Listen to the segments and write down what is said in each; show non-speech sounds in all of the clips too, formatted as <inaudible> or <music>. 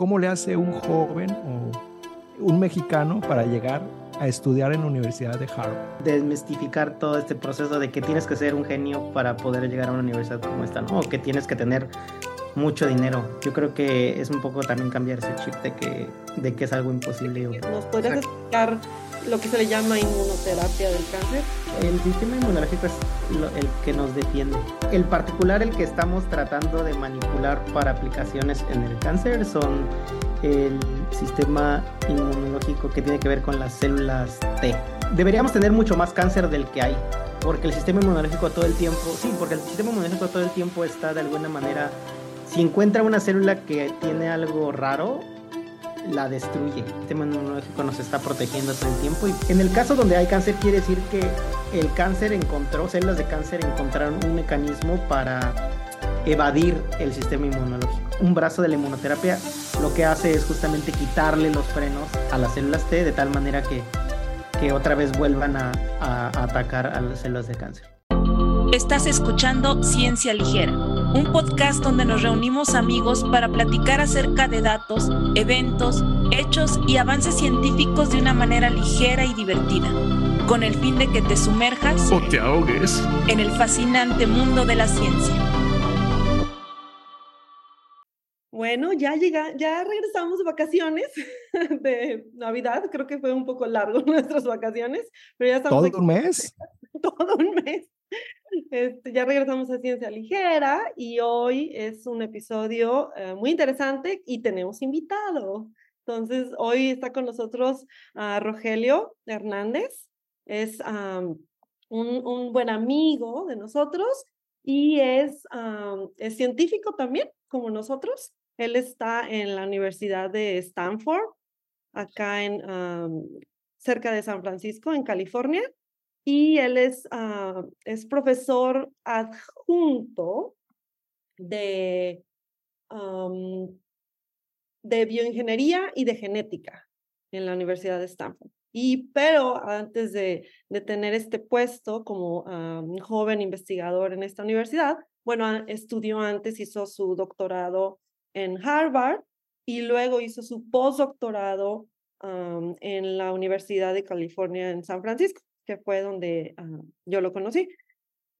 ¿cómo le hace un joven o un mexicano para llegar a estudiar en la Universidad de Harvard? Desmistificar todo este proceso de que tienes que ser un genio para poder llegar a una universidad como esta, ¿no? O que tienes que tener mucho dinero. Yo creo que es un poco también cambiar ese chip de que, de que es algo imposible. ¿Nos podrías explicar lo que se le llama inmunoterapia del cáncer? El sistema inmunológico es el que nos defiende. El particular, el que estamos tratando de manipular para aplicaciones en el cáncer son el sistema inmunológico que tiene que ver con las células T. Deberíamos tener mucho más cáncer del que hay, porque el sistema inmunológico todo el tiempo, sí, porque el sistema inmunológico todo el tiempo está de alguna manera, si encuentra una célula que tiene algo raro, la destruye. El sistema inmunológico nos está protegiendo todo el tiempo y en el caso donde hay cáncer quiere decir que el cáncer encontró, células de cáncer encontraron un mecanismo para evadir el sistema inmunológico. Un brazo de la inmunoterapia lo que hace es justamente quitarle los frenos a las células T de tal manera que, que otra vez vuelvan a, atacar a las células de cáncer. Estás escuchando Ciencia Ligera, un podcast donde nos reunimos amigos para platicar acerca de datos, eventos, hechos y avances científicos de una manera ligera y divertida, con el fin de que te sumerjas o te ahogues en el fascinante mundo de la ciencia. Bueno, ya llega, ya regresamos de vacaciones <laughs> de Navidad. Creo que fue un poco largo <laughs> nuestras vacaciones, pero ya estamos. ¿Todo aquí. un mes? <laughs> Todo un mes. Este, ya regresamos a Ciencia Ligera y hoy es un episodio uh, muy interesante y tenemos invitado. Entonces, hoy está con nosotros uh, Rogelio Hernández. Es un, buen amigo de nosotros y es, es científico también, como nosotros. Él está en la Universidad de Stanford, acá en cerca de San Francisco, en California, y él es, uh, es profesor adjunto de, de bioingeniería y de genética en la Universidad de Stanford. Y pero antes de, de tener este puesto como um, joven investigador en esta universidad, bueno, estudió antes, hizo su doctorado en Harvard y luego hizo su postdoctorado en la Universidad de California en San Francisco, que fue donde uh, yo lo conocí.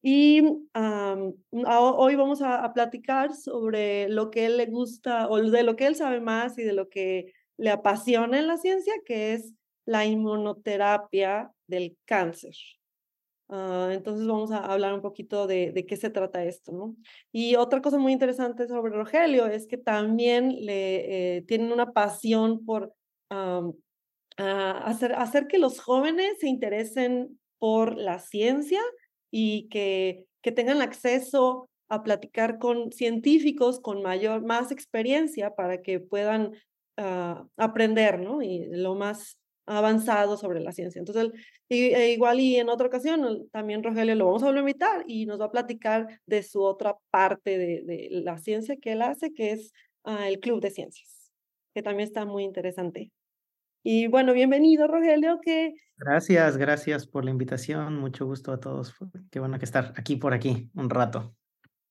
Y hoy vamos a, platicar sobre lo que él le gusta o de lo que él sabe más y de lo que le apasiona en la ciencia, que es la inmunoterapia del cáncer. Uh, entonces vamos a hablar un poquito de, qué se trata esto, ¿no? Y otra cosa muy interesante sobre Rogelio es que también le eh, tienen una pasión por uh, hacer, que los jóvenes se interesen por la ciencia y que, que tengan acceso a platicar con científicos con mayor, más experiencia para que puedan uh, aprender, ¿no? Y lo más avanzado sobre la ciencia. Entonces, y, e igual y en otra ocasión, también Rogelio lo vamos a volver a invitar y nos va a platicar de su otra parte de, de la ciencia que él hace, que es uh, el Club de Ciencias, que también está muy interesante. Y bueno, bienvenido Rogelio, que... Gracias, gracias por la invitación, mucho gusto a todos, qué bueno que estar aquí por aquí un rato.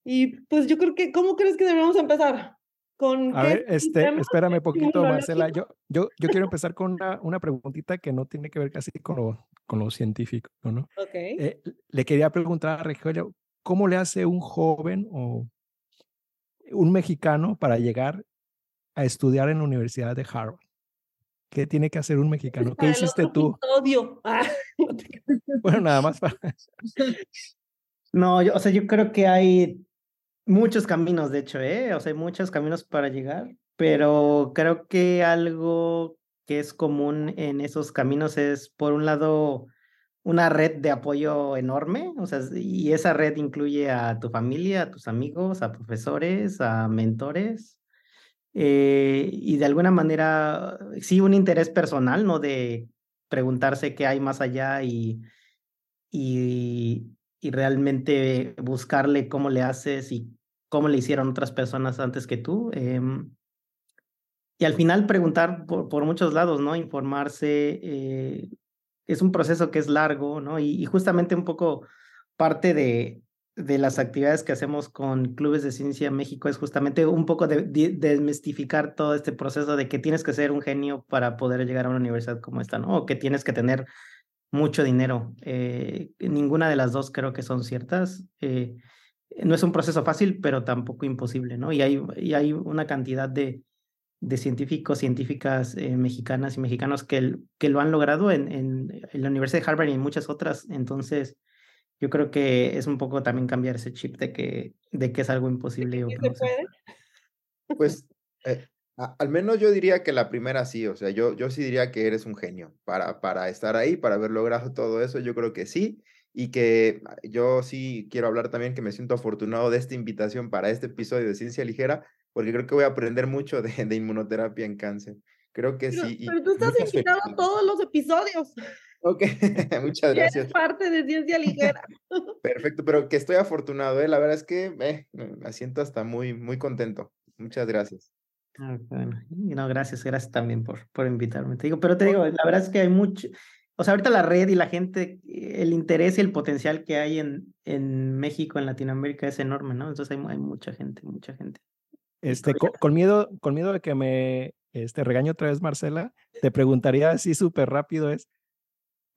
Y pues yo creo que, ¿cómo crees que deberíamos empezar? Con a ver, este, espérame poquito, Marcela. Yo, yo, yo quiero empezar con una, una preguntita que no tiene que ver casi con lo, con lo científico, ¿no? Okay. Eh, le quería preguntar a Rogelio, ¿cómo le hace un joven o un mexicano para llegar a estudiar en la Universidad de Harvard? ¿Qué tiene que hacer un mexicano? ¿Qué hiciste tú? Odio. Ah. <laughs> bueno, nada más para... No, yo, o sea, yo creo que hay muchos caminos, de hecho, ¿eh? O sea, hay muchos caminos para llegar, pero creo que algo que es común en esos caminos es, por un lado, una red de apoyo enorme, o sea, y esa red incluye a tu familia, a tus amigos, a profesores, a mentores, eh, y de alguna manera, sí, un interés personal, ¿no? De preguntarse qué hay más allá y, y, realmente buscarle cómo le haces y cómo le hicieron otras personas antes que tú. Eh, y al final preguntar por, por, muchos lados, ¿no? Informarse. Eh, es un proceso que es largo, ¿no? Y, justamente un poco parte de, de las actividades que hacemos con Clubes de Ciencia México es justamente un poco de, de, desmistificar todo este proceso de que tienes que ser un genio para poder llegar a una universidad como esta, ¿no? O que tienes que tener mucho dinero. Eh, ninguna de las dos creo que son ciertas. Eh, no es un proceso fácil, pero tampoco imposible, ¿no? Y hay, y hay una cantidad de, de científicos, científicas eh, mexicanas y mexicanos que, que lo han logrado en, en, en la Universidad de Harvard y en muchas otras. Entonces, yo creo que es un poco también cambiar ese chip de que, de que es algo imposible. O que se puede? Pues eh, al menos yo diría que la primera sí, o sea, yo, yo sí diría que eres un genio para, para estar ahí, para haber logrado todo eso, yo creo que sí. Y que ah, yo sí quiero hablar también que me siento afortunado de esta invitación para este episodio de Ciencia Ligera, porque creo que voy a aprender mucho de, de inmunoterapia en cáncer. Creo que pero, sí. Pero tú estás invitado a todos los episodios. Ok, <laughs> muchas gracias. Es parte de ciencia ligera. <laughs> Perfecto, pero que estoy afortunado, ¿eh? La verdad es que eh, me siento hasta muy, muy contento. Muchas gracias. Ah, bueno, no, gracias, gracias también por, por invitarme. Te digo, pero te digo, la verdad es que hay mucho, o sea, ahorita la red y la gente, el interés y el potencial que hay en, en México, en Latinoamérica es enorme, ¿no? Entonces hay, hay mucha gente, mucha gente. Este, con, con, miedo, con miedo de que me este, regañe otra vez Marcela, te preguntaría así súper rápido es,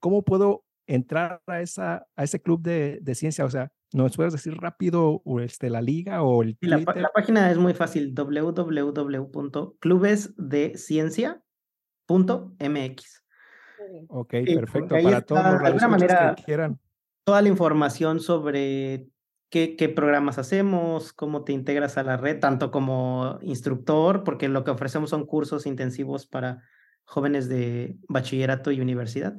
¿cómo puedo entrar a, esa, a ese club de, de ciencia? O sea, ¿nos puedes decir rápido o este, la liga o el la, la, página es muy fácil, www.clubesdeciencia.mx. Ok, perfecto. Para está, todos los de alguna manera, que quieran. Toda la información sobre qué, qué programas hacemos, cómo te integras a la red, tanto como instructor, porque lo que ofrecemos son cursos intensivos para jóvenes de bachillerato y universidad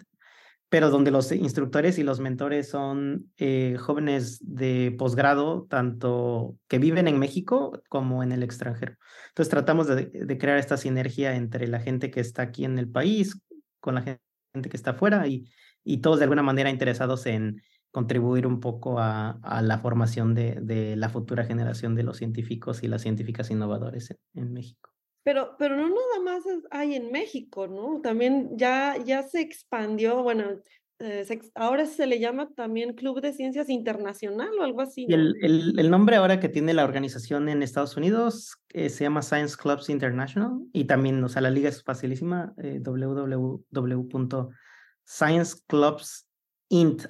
pero donde los instructores y los mentores son eh, jóvenes de posgrado, tanto que viven en México como en el extranjero. Entonces tratamos de, crear esta sinergia entre la gente que está aquí en el país, con la gente que está afuera y, y todos de alguna manera interesados en contribuir un poco a, la formación de, la futura generación de los científicos y las científicas innovadores en México. Pero, pero no nada más hay en México, ¿no? También ya, ya se expandió, bueno, eh, se, ahora se le llama también Club de Ciencias Internacional o algo así. ¿no? El, el, el, nombre ahora que tiene la organización en Estados Unidos eh, se llama Science Clubs International y también, o sea, la liga es facilísima, eh, www.scienceclubsint,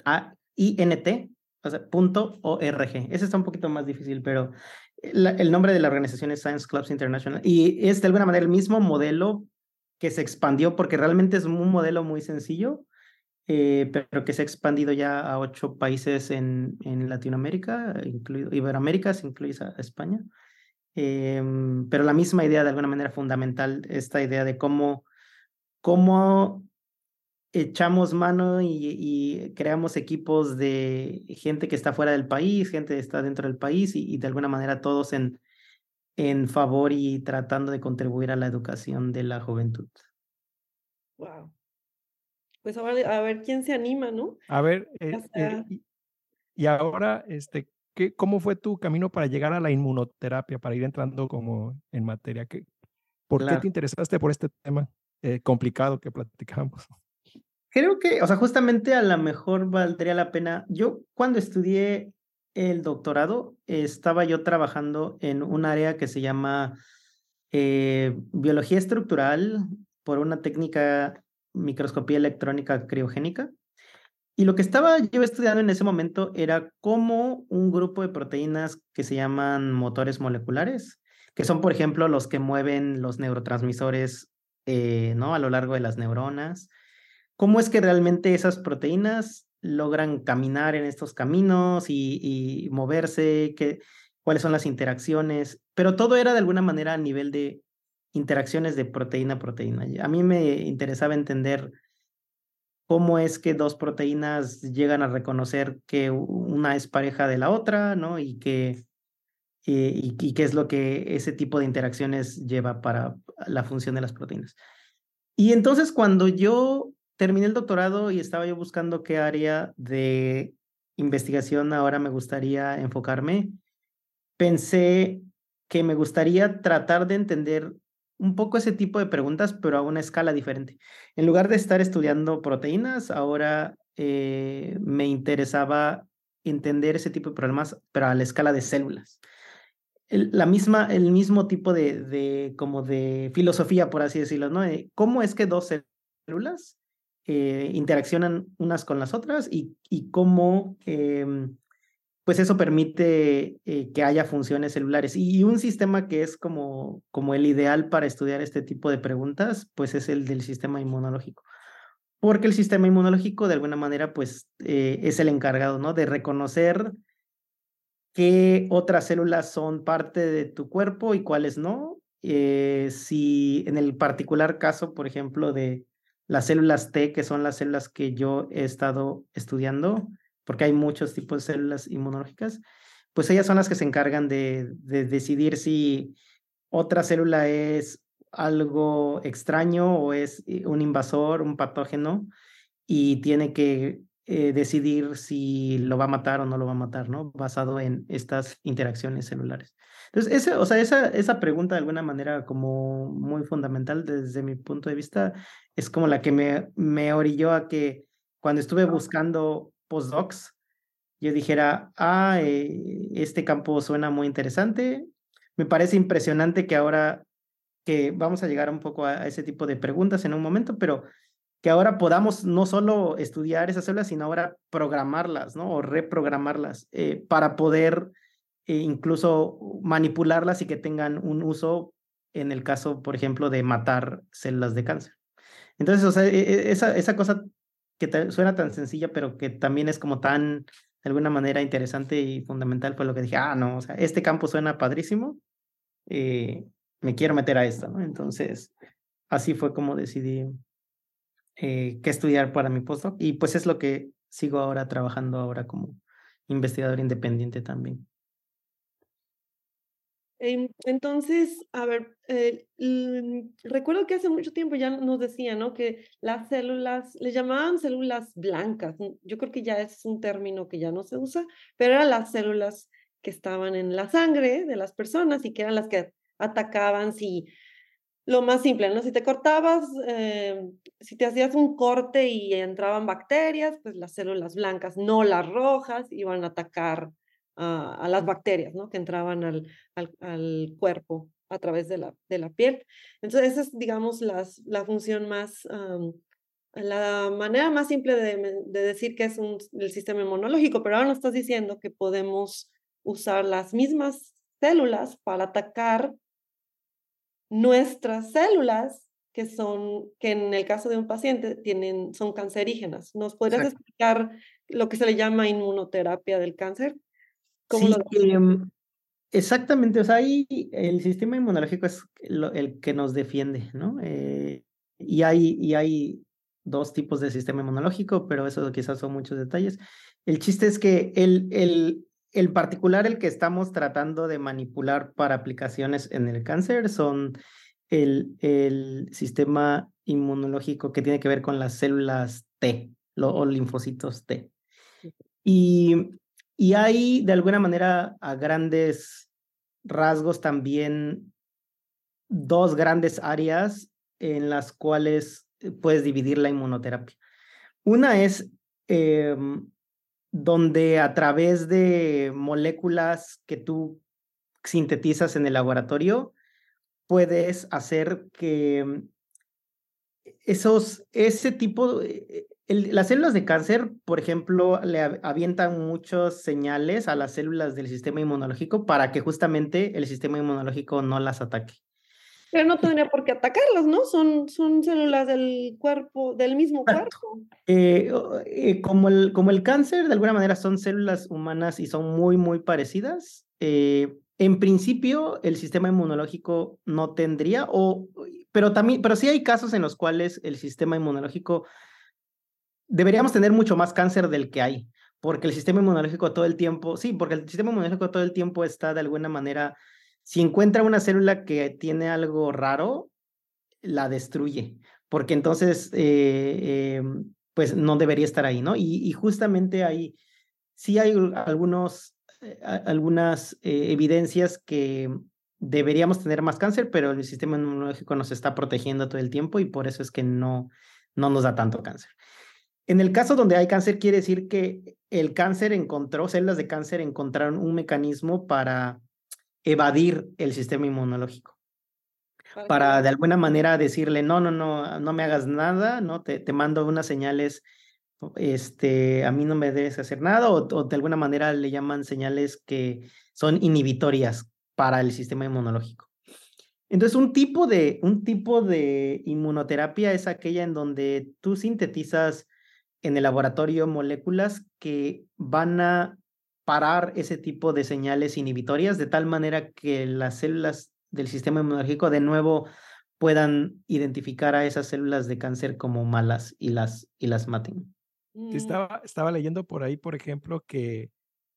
o sea, punto .org. Ese está un poquito más difícil, pero la, el nombre de la organización es Science Clubs International y es de alguna manera el mismo modelo que se expandió porque realmente es un modelo muy sencillo, eh, pero que se ha expandido ya a ocho países en, en Latinoamérica, incluido Iberoamérica, se incluye a España. Eh, pero la misma idea de alguna manera fundamental, esta idea de cómo, cómo echamos mano y, y, creamos equipos de gente que está fuera del país, gente que está dentro del país y, y, de alguna manera todos en, en favor y tratando de contribuir a la educación de la juventud. Wow. Pues ahora a ver quién se anima, ¿no? A ver, eh, eh, y ahora, este, ¿qué, ¿cómo fue tu camino para llegar a la inmunoterapia, para ir entrando como en materia? ¿Qué, ¿Por claro. qué te interesaste por este tema eh, complicado que platicamos? Creo que, o sea, justamente a lo mejor valdría la pena. Yo cuando estudié el doctorado, estaba yo trabajando en un área que se llama eh, biología estructural por una técnica microscopía electrónica criogénica. Y lo que estaba yo estudiando en ese momento era cómo un grupo de proteínas que se llaman motores moleculares, que son, por ejemplo, los que mueven los neurotransmisores eh, ¿no? a lo largo de las neuronas, cómo es que realmente esas proteínas logran caminar en estos caminos y, moverse, que, cuáles son las interacciones, pero todo era de alguna manera a nivel de interacciones de proteína a proteína. A mí me interesaba entender cómo es que dos proteínas llegan a reconocer que una es pareja de la otra, ¿no? Y que y, y, qué es lo que ese tipo de interacciones lleva para la función de las proteínas. Y entonces cuando yo terminé el doctorado y estaba yo buscando qué área de investigación ahora me gustaría enfocarme, pensé que me gustaría tratar de entender un poco ese tipo de preguntas, pero a una escala diferente. En lugar de estar estudiando proteínas, ahora eh, me interesaba entender ese tipo de problemas, pero a la escala de células. El, la misma, el mismo tipo de, de, como de filosofía, por así decirlo, ¿no? ¿Cómo es que dos células eh, interaccionan unas con las otras y, cómo eh, pues eso permite eh, que haya funciones celulares. Y, un sistema que es como, como el ideal para estudiar este tipo de preguntas, pues es el del sistema inmunológico. Porque el sistema inmunológico, de alguna manera, pues eh, es el encargado, ¿no? De reconocer qué otras células son parte de tu cuerpo y cuáles no. Si en el particular caso, por ejemplo, de las células T, que son las células que yo he estado estudiando, porque hay muchos tipos de células inmunológicas, pues ellas son las que se encargan de, decidir si otra célula es algo extraño o es eh, un invasor, un patógeno, y tiene que eh, decidir si lo va a matar o no lo va a matar, ¿no? Basado en estas interacciones celulares. Entonces, ese, o sea, esa, esa pregunta de alguna manera como muy fundamental desde mi punto de vista es como la que me, me orilló a que cuando estuve buscando postdocs, yo dijera, ah, eh, este campo suena muy interesante. Me parece impresionante que ahora, que vamos a llegar un poco a, ese tipo de preguntas en un momento, pero que ahora podamos no solo estudiar esas células, sino ahora programarlas, ¿no? O reprogramarlas eh, para poder eh, incluso manipularlas y que tengan un uso en el caso, por ejemplo, de matar células de cáncer. Entonces, o sea, e, e, esa, esa cosa que suena tan sencilla, pero que también es como tan, de alguna manera, interesante y fundamental, fue lo que dije, ah, no, o sea, este campo suena padrísimo, eh, me quiero meter a esto, ¿no? Entonces, así fue como decidí eh, qué estudiar para mi postdoc y pues es lo que sigo ahora trabajando ahora como investigador independiente también. Entonces, a ver, eh, recuerdo que hace mucho tiempo ya nos decían, ¿no? Que las células, le llamaban células blancas. Yo creo que ya es un término que ya no se usa, pero eran las células que estaban en la sangre de las personas y que eran las que atacaban si, lo más simple, ¿no? Si te cortabas, em, si te hacías un corte y entraban bacterias, pues las células blancas, no las rojas, iban a atacar a, las bacterias, ¿no? Que entraban al, al, cuerpo a través de la, de la piel. Entonces, esa es, digamos, las, la función más, la manera más simple de, de, decir que es un, el sistema inmunológico, pero ahora nos estás diciendo que podemos usar las mismas células para atacar nuestras células que son, que en el caso de un paciente tienen, son cancerígenas. ¿Nos podrías explicar lo que se le llama inmunoterapia del cáncer? sí, em, exactamente, o sea, ahí el sistema inmunológico es el que nos defiende, ¿no? Eh, y, hay, y hay dos tipos de sistema inmunológico, pero eso quizás son muchos detalles. El chiste es que el, el, el particular, el que estamos tratando de manipular para aplicaciones en el cáncer, son el, el sistema inmunológico que tiene que ver con las células T o linfocitos T. Y y hay, de alguna manera, a grandes rasgos también dos grandes áreas en las cuales eh, puedes dividir la inmunoterapia. Una es em, donde a través de moléculas que tú sintetizas en el laboratorio, puedes hacer que esos, ese tipo, eh, las células de cáncer, por ejemplo, le avientan muchos señales a las células del sistema inmunológico para que justamente el sistema inmunológico no las ataque. Pero no tendría por qué atacarlas, ¿no? Son, son células del cuerpo, del mismo cuerpo. Eh, eh, como, el, como el cáncer, de alguna manera, son células humanas y son muy, muy parecidas. Eh, en principio, el sistema inmunológico no tendría, o, pero también, pero sí hay casos en los cuales el sistema inmunológico deberíamos tener mucho más cáncer del que hay, porque el sistema inmunológico todo el tiempo, sí, porque el sistema inmunológico todo el tiempo está de alguna manera, si encuentra una célula que tiene algo raro, la destruye, porque entonces, eh, em, pues no debería estar ahí, ¿no? Y, justamente ahí, sí hay algunos, eh, algunas eh, evidencias que deberíamos tener más cáncer, pero el sistema inmunológico nos está protegiendo todo el tiempo y por eso es que no, no nos da tanto cáncer. En el caso donde hay cáncer, quiere decir que el cáncer encontró, células de cáncer encontraron un mecanismo para evadir el sistema inmunológico. Para de alguna manera decirle, no, no, no, no me hagas nada, no te, te mando unas señales, este, a mí no me debes hacer nada, o, o de alguna manera le llaman señales que son inhibitorias para el sistema inmunológico. Entonces, un tipo de, un tipo de inmunoterapia es aquella en donde tú sintetizas en el laboratorio moléculas que van a parar ese tipo de señales inhibitorias de tal manera que las células del sistema inmunológico de nuevo puedan identificar a esas células de cáncer como malas y las, y las maten. Mm. Estaba, estaba leyendo por ahí, por ejemplo, que,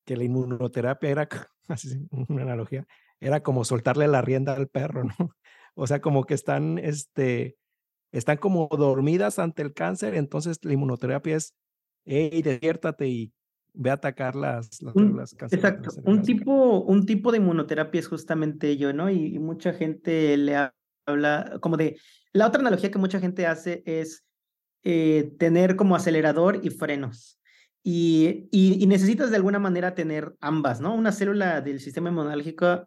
que la inmunoterapia era, <laughs> así, una analogía, era como soltarle la rienda al perro, ¿no? <laughs> O sea, como que están, este, están como dormidas ante el cáncer, entonces la inmunoterapia es, hey, despiértate y ve a atacar las, las un, Exacto, un tipo, un tipo de inmunoterapia es justamente ello, ¿no? Y, y, mucha gente le habla como de, la otra analogía que mucha gente hace es eh, tener como acelerador y frenos. Y, y, y, necesitas de alguna manera tener ambas, ¿no? Una célula del sistema inmunológico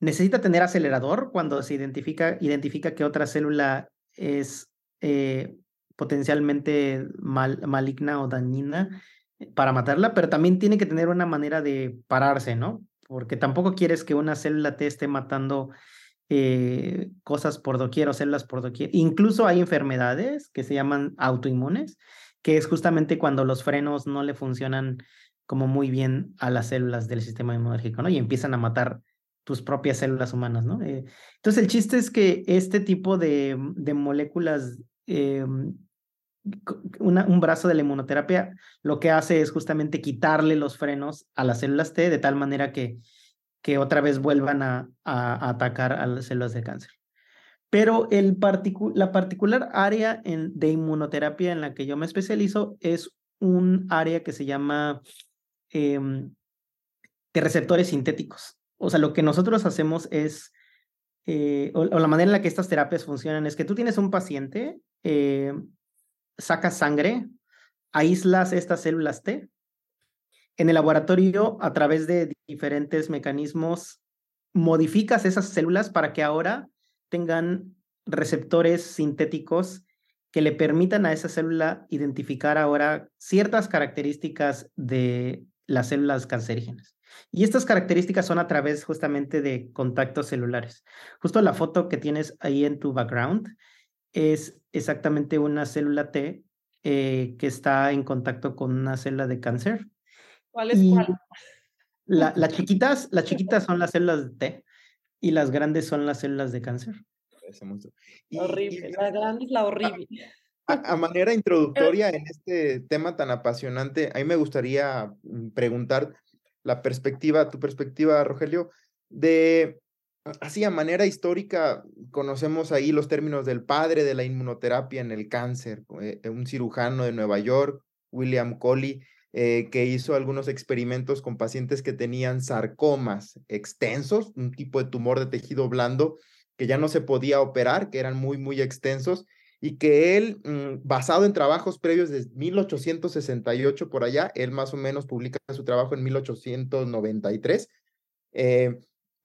necesita tener acelerador cuando se identifica, identifica que otra célula es eh, potencialmente mal, maligna o dañina para matarla, pero también tiene que tener una manera de pararse, ¿no? Porque tampoco quieres que una célula te esté matando eh, cosas por doquier o células por doquier. Incluso hay enfermedades que se llaman autoinmunes, que es justamente cuando los frenos no le funcionan como muy bien a las células del sistema inmunológico, ¿no? Y empiezan a matar tus propias células humanas, ¿no? Eh, entonces, el chiste es que este tipo de, de moléculas, eh, un brazo de la inmunoterapia, lo que hace es justamente quitarle los frenos a las células T de tal manera que, que otra vez vuelvan a, atacar a las células de cáncer. Pero el la particular área de inmunoterapia en la que yo me especializo es un área que se llama eh, de receptores sintéticos o sea, lo que nosotros hacemos es, eh, o, la manera en la que estas terapias funcionan es que tú tienes un paciente, eh, sacas sangre, aíslas estas células T. En el laboratorio, a través de diferentes mecanismos, modificas esas células para que ahora tengan receptores sintéticos que le permitan a esa célula identificar ahora ciertas características de las células cancerígenas. Y estas características son a través justamente de contactos celulares. Justo la foto que tienes ahí en tu background es exactamente una célula T eh, que está en contacto con una célula de cáncer. ¿Cuál es cuál? La, las chiquitas, las chiquitas son las células de T y las grandes son las células de cáncer. Y, horrible, la grande es la horrible. A, a, manera introductoria en este tema tan apasionante, a mí me gustaría mm, preguntar, la perspectiva, tu perspectiva, Rogelio, de así a manera histórica, conocemos ahí los términos del padre de la inmunoterapia en el cáncer, eh, un cirujano de Nueva York, William Coley, eh, que hizo algunos experimentos con pacientes que tenían sarcomas extensos, un tipo de tumor de tejido blando que ya no se podía operar, que eran muy, muy extensos, y que él, mm, basado en trabajos previos de 1868 por allá, él más o menos publica su trabajo en 1893, eh,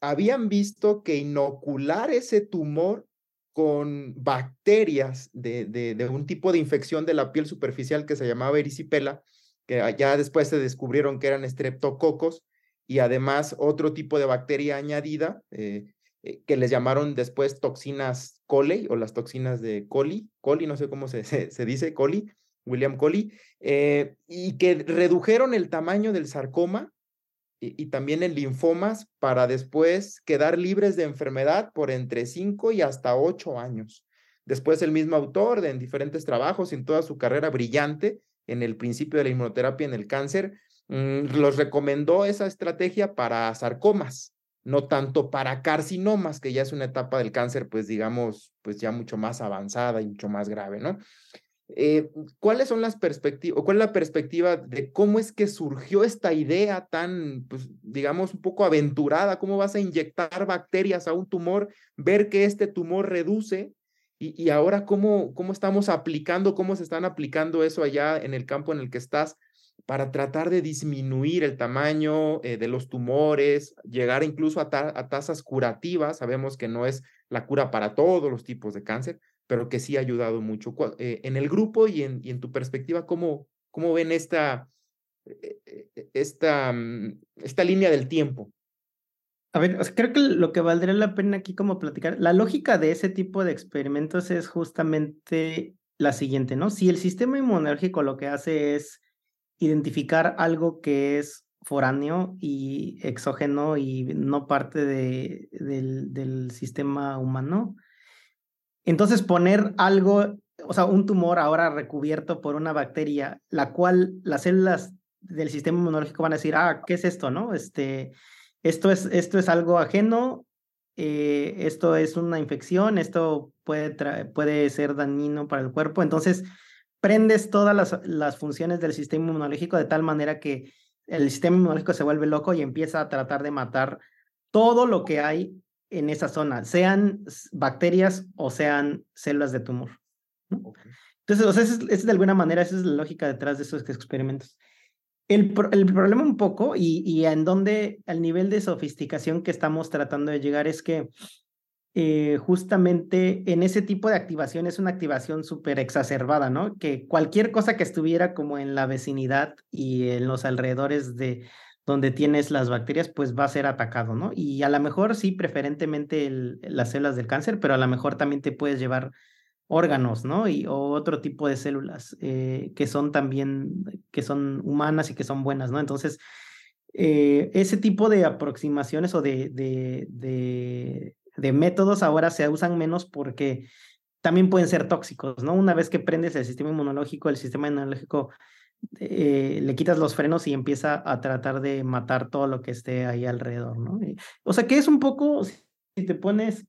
habían visto que inocular ese tumor con bacterias de, de, un tipo de infección de la piel superficial que se llamaba erisipela, que ya después se descubrieron que eran estreptococos, y además otro tipo de bacteria añadida, eh, eh, que les llamaron después toxinas Coley o las toxinas de Coley, Coley, no sé cómo se, <laughs> se, dice, Coley, William Coley, eh, y que redujeron el tamaño del sarcoma y, también en linfomas para después quedar libres de enfermedad por entre 5 y hasta 8 años. Después el mismo autor, en diferentes trabajos, en toda su carrera brillante, en el principio de la inmunoterapia en el cáncer, mmm, los recomendó esa estrategia para sarcomas no tanto para carcinomas, que ya es una etapa del cáncer, pues digamos, pues ya mucho más avanzada y mucho más grave, ¿no? Eh, ¿Cuáles son las perspectivas, cuál es la perspectiva de cómo es que surgió esta idea tan, pues digamos, un poco aventurada? ¿Cómo vas a inyectar bacterias a un tumor, ver que este tumor reduce Y, y ahora, ¿cómo, ¿cómo estamos aplicando, cómo se están aplicando eso allá en el campo en el que estás para tratar de disminuir el tamaño eh, de los tumores, llegar incluso a, a, tasas curativas? Sabemos que no es la cura para todos los tipos de cáncer, pero que sí ha ayudado mucho. Eh, en el grupo y en, tu perspectiva, ¿cómo, ven esta, eh, esta, mm, esta línea del tiempo? A ver, creo que lo que valdría la pena aquí como platicar, la lógica de ese tipo de experimentos es justamente la siguiente, ¿no? Si el sistema inmunológico lo que hace es identificar algo que es foráneo y exógeno y no parte de, del, del sistema humano, entonces poner algo, o sea, un tumor ahora recubierto por una bacteria, la cual las células del sistema inmunológico van a decir, ah, ¿qué es esto, no? Este, esto es, esto es algo ajeno, eh, esto es una infección, esto puede, puede ser dañino para el cuerpo. Entonces, prendes todas las, las funciones del sistema inmunológico de tal manera que el sistema inmunológico se vuelve loco y empieza a tratar de matar todo lo que hay en esa zona, sean bacterias o sean células de tumor. Entonces, o sea, es, es, de alguna manera, esa es la lógica detrás de esos experimentos. El, el, problema un poco y, y en donde el nivel de sofisticación que estamos tratando de llegar es que eh, justamente en ese tipo de activación es una activación súper exacerbada, ¿no? Que cualquier cosa que estuviera como en la vecinidad y en los alrededores de donde tienes las bacterias, pues va a ser atacado, ¿no? Y a lo mejor sí, preferentemente las células del cáncer, pero a lo mejor también te puedes llevar órganos, ¿no? Y, o otro tipo de células eh, que son también, que son humanas y que son buenas, ¿no? Entonces, eh, ese tipo de aproximaciones o de, de, de, de, métodos ahora se usan menos porque también pueden ser tóxicos, ¿no? Una vez que prendes el sistema inmunológico, el sistema inmunológico eh, le quitas los frenos y empieza a tratar de matar todo lo que esté ahí alrededor, ¿no? o sea que es un poco, si te pones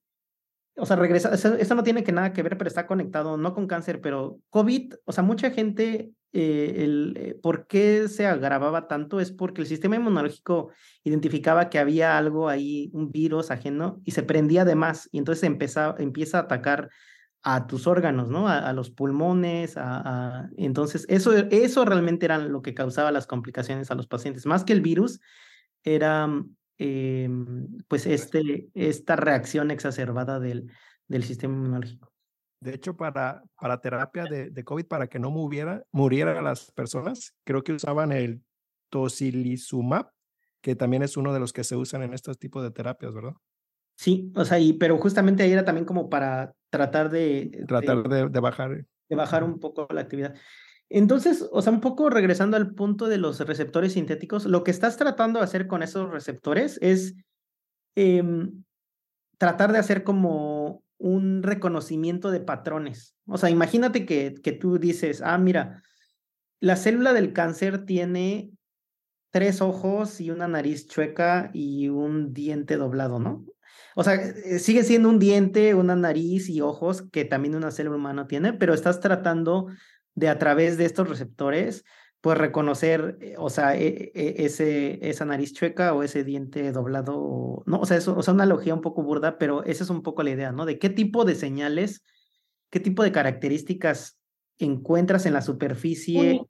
o sea, regresa, eso, no tiene que nada que ver, pero está conectado, no con cáncer, pero COVID, o sea, mucha gente, eh, el, eh, ¿por qué se agravaba tanto? Es porque el sistema inmunológico identificaba que había algo ahí, un virus ajeno, y se prendía de más, y entonces empieza, empieza a atacar a tus órganos, ¿no? A, los pulmones, a, entonces eso, eso realmente era lo que causaba las complicaciones a los pacientes, más que el virus, era eh, pues este, esta reacción exacerbada del, del sistema inmunológico. De hecho, para, para terapia de, de COVID, para que no muriera, muriera las personas, creo que usaban el tocilizumab, que también es uno de los que se usan en estos tipos de terapias, ¿verdad? Sí, o sea, y, pero justamente ahí era también como para tratar de... Tratar de, de, de bajar. De bajar un poco la actividad. Entonces, o sea, un poco regresando al punto de los receptores sintéticos, lo que estás tratando de hacer con esos receptores es eh, tratar de hacer como un reconocimiento de patrones. O sea, imagínate que, que tú dices, ah, mira, la célula del cáncer tiene tres ojos y una nariz chueca y un diente doblado, ¿no? O sea, eh, sigue siendo un diente, una nariz y ojos que también una célula humana tiene, pero estás tratando de a través de estos receptores, pues reconocer, eh, o sea, e, e, ese, esa nariz chueca o ese diente doblado, no, o sea, eso, o sea, una analogía un poco burda, pero esa es un poco la idea, ¿no? De qué tipo de señales, qué tipo de características encuentras en la superficie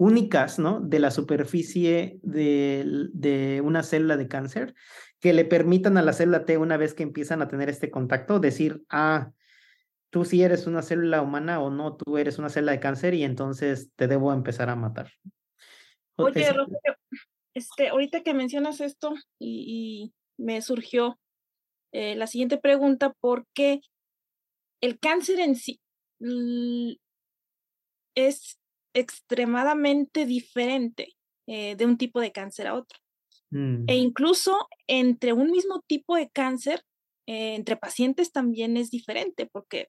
únicas, ¿no? De la superficie de, de una célula de cáncer que le permitan a la célula T, una vez que empiezan a tener este contacto, decir, ah, tú sí eres una célula humana o no, tú eres una célula de cáncer y entonces te debo empezar a matar. Oye, Rogelio, este, ahorita que mencionas esto y, y me surgió eh, la siguiente pregunta, ¿por qué el cáncer en sí es extremadamente diferente eh, de un tipo de cáncer a otro? Mm. E incluso entre un mismo tipo de cáncer eh, entre pacientes también es diferente porque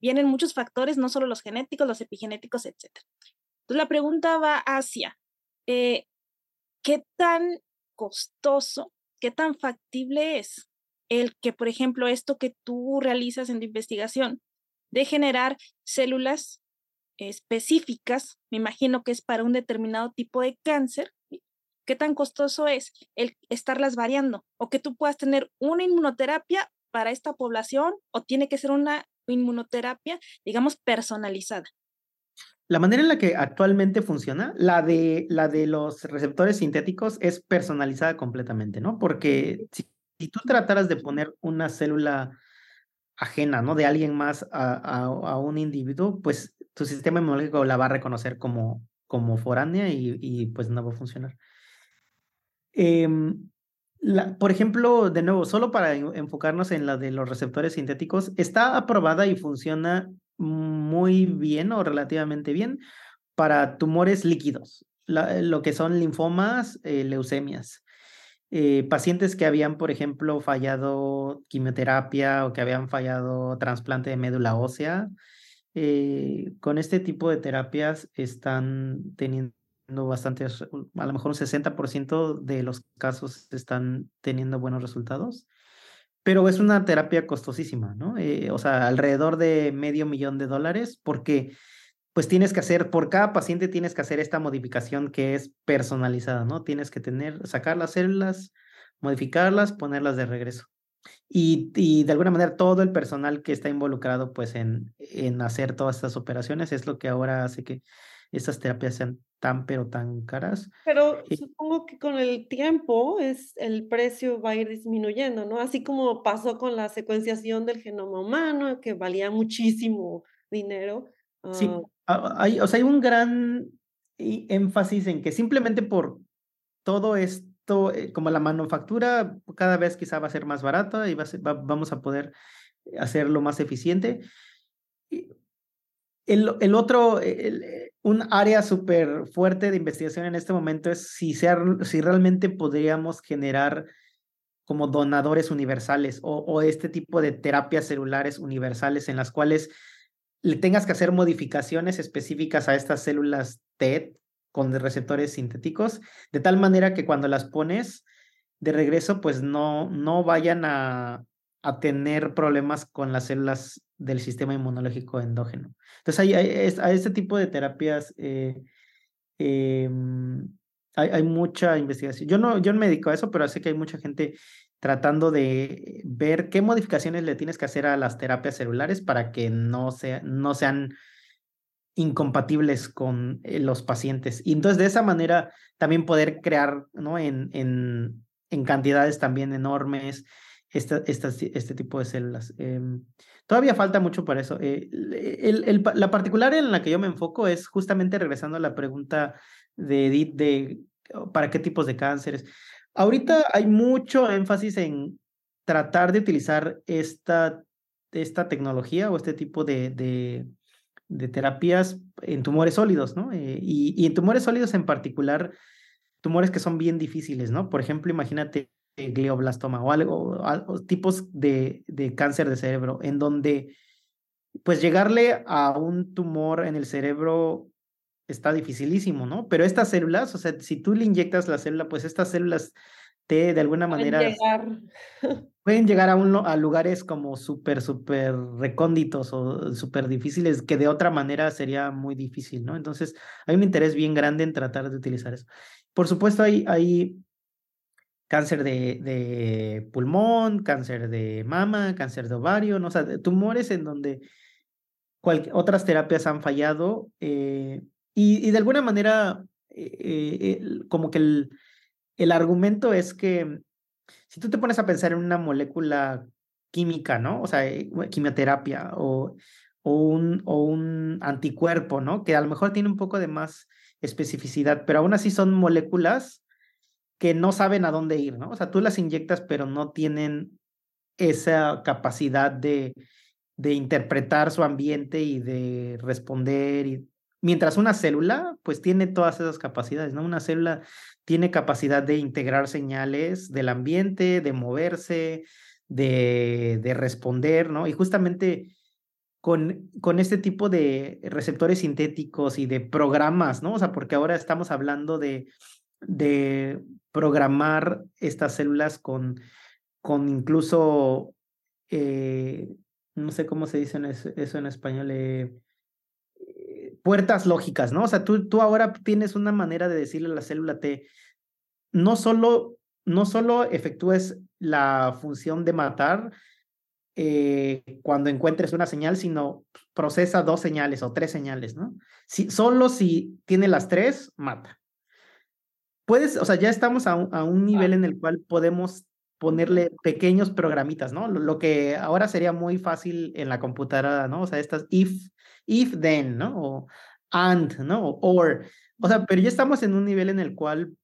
vienen muchos factores, no solo los genéticos, los epigenéticos, etc. Entonces la pregunta va hacia, eh, ¿qué tan costoso, qué tan factible es el que, por ejemplo, esto que tú realizas en tu investigación de generar células específicas, me imagino que es para un determinado tipo de cáncer, ¿qué tan costoso es el estarlas variando? O que tú puedas tener una inmunoterapia para esta población o tiene que ser una inmunoterapia, digamos, personalizada. La manera en la que actualmente funciona, la de, la de los receptores sintéticos es personalizada completamente, ¿no? Porque si, tú trataras de poner una célula ajena, ¿no? De alguien más a, a, un individuo, pues tu sistema inmunológico la va a reconocer como, como foránea y, y pues no va a funcionar. Em, la, por ejemplo, de nuevo, solo para enfocarnos en la de los receptores sintéticos, está aprobada y funciona muy bien o relativamente bien para tumores líquidos, lo que son linfomas, eh, leucemias. Eh, pacientes que habían, por ejemplo, fallado quimioterapia o que habían fallado trasplante de médula ósea, eh, con este tipo de terapias están teniendo bastantes, a lo mejor un 60% de los casos están teniendo buenos resultados pero es una terapia costosísima, ¿no? Eh, o sea, alrededor de medio millón de dólares, porque pues tienes que hacer, por cada paciente tienes que hacer esta modificación que es personalizada, ¿no? Tienes que tener, sacar las células, modificarlas, ponerlas de regreso. Y, y de alguna manera todo el personal que está involucrado pues en, en hacer todas estas operaciones es lo que ahora hace que estas terapias sean tan pero tan caras. Pero supongo que con el tiempo es el precio va a ir disminuyendo, ¿no? Así como pasó con la secuenciación del genoma humano, que valía muchísimo dinero. Sí, ah. hay, o sea, hay un gran énfasis en que simplemente por todo esto, eh, como la manufactura cada vez quizá va a ser más barata y va vamos a poder hacerlo más eficiente. El, otro, el, un área súper fuerte de investigación en este momento es si, si realmente podríamos generar como donadores universales o, o, este tipo de terapias celulares universales en las cuales le tengas que hacer modificaciones específicas a estas células TED con receptores sintéticos, de tal manera que cuando las pones de regreso, pues no, no vayan a, a tener problemas con las células del sistema inmunológico endógeno. Entonces, hay, a este tipo de terapias eh, em, hay, mucha investigación. Yo no, yo no me dedico a eso, pero sé que hay mucha gente tratando de ver qué modificaciones le tienes que hacer a las terapias celulares para que no, no sean incompatibles con eh, los pacientes. Y entonces de esa manera también poder crear ¿no? en, en, en cantidades también enormes esta, este tipo de células. Em, todavía falta mucho para eso. Eh, el, la particular en la que yo me enfoco es justamente regresando a la pregunta de Edith de oh, para qué tipos de cánceres. Ahorita hay mucho énfasis en tratar de utilizar esta, esta tecnología o este tipo de, de, de terapias en tumores sólidos, ¿no? Eh, y, y en tumores sólidos en particular, tumores que son bien difíciles, ¿no? Por ejemplo, imagínate glioblastoma o algo, tipos de, de, cáncer de cerebro, en donde pues llegarle a un tumor en el cerebro está dificilísimo, ¿no? Pero estas células, o sea, si tú le inyectas la célula, pues estas células te de alguna manera llegar. <laughs> pueden llegar a, un, a lugares como súper, súper recónditos o súper difíciles que de otra manera sería muy difícil, ¿no? Entonces hay un interés bien grande en tratar de utilizar eso. Por supuesto, hay, hay cáncer de, de, pulmón, cáncer de mama, cáncer de ovario, ¿no? o sea, tumores en donde otras terapias han fallado eh, y, y, de alguna manera eh, eh, como que el, el argumento es que si tú te pones a pensar en una molécula química, ¿no? O sea, quimioterapia o, o, un, o un anticuerpo, ¿no? Que a lo mejor tiene un poco de más especificidad, pero aún así son moléculas que no saben a dónde ir, ¿no? O sea, tú las inyectas, pero no tienen esa capacidad de, de interpretar su ambiente y de responder. Y... Mientras una célula, pues tiene todas esas capacidades, ¿no? Una célula tiene capacidad de integrar señales del ambiente, de moverse, de, de responder, ¿no? Y justamente con, con este tipo de receptores sintéticos y de programas, ¿no? O sea, porque ahora estamos hablando de, de programar estas células con, con incluso, eh, no sé cómo se dice eso en español, eh, puertas lógicas, ¿no? O sea, tú, tú ahora tienes una manera de decirle a la célula T, no solo, no solo efectúes la función de matar, eh, cuando encuentres una señal, sino procesa dos señales o tres señales, ¿no? Si, solo si tiene las tres, mata. Puedes, o sea, ya estamos a un, a un nivel en el cual podemos ponerle pequeños programitas, ¿no? Lo, lo, que ahora sería muy fácil en la computadora, ¿no? O sea, estas if, if then, ¿no? O and, ¿no? O or. O sea, pero ya estamos en un nivel en el cual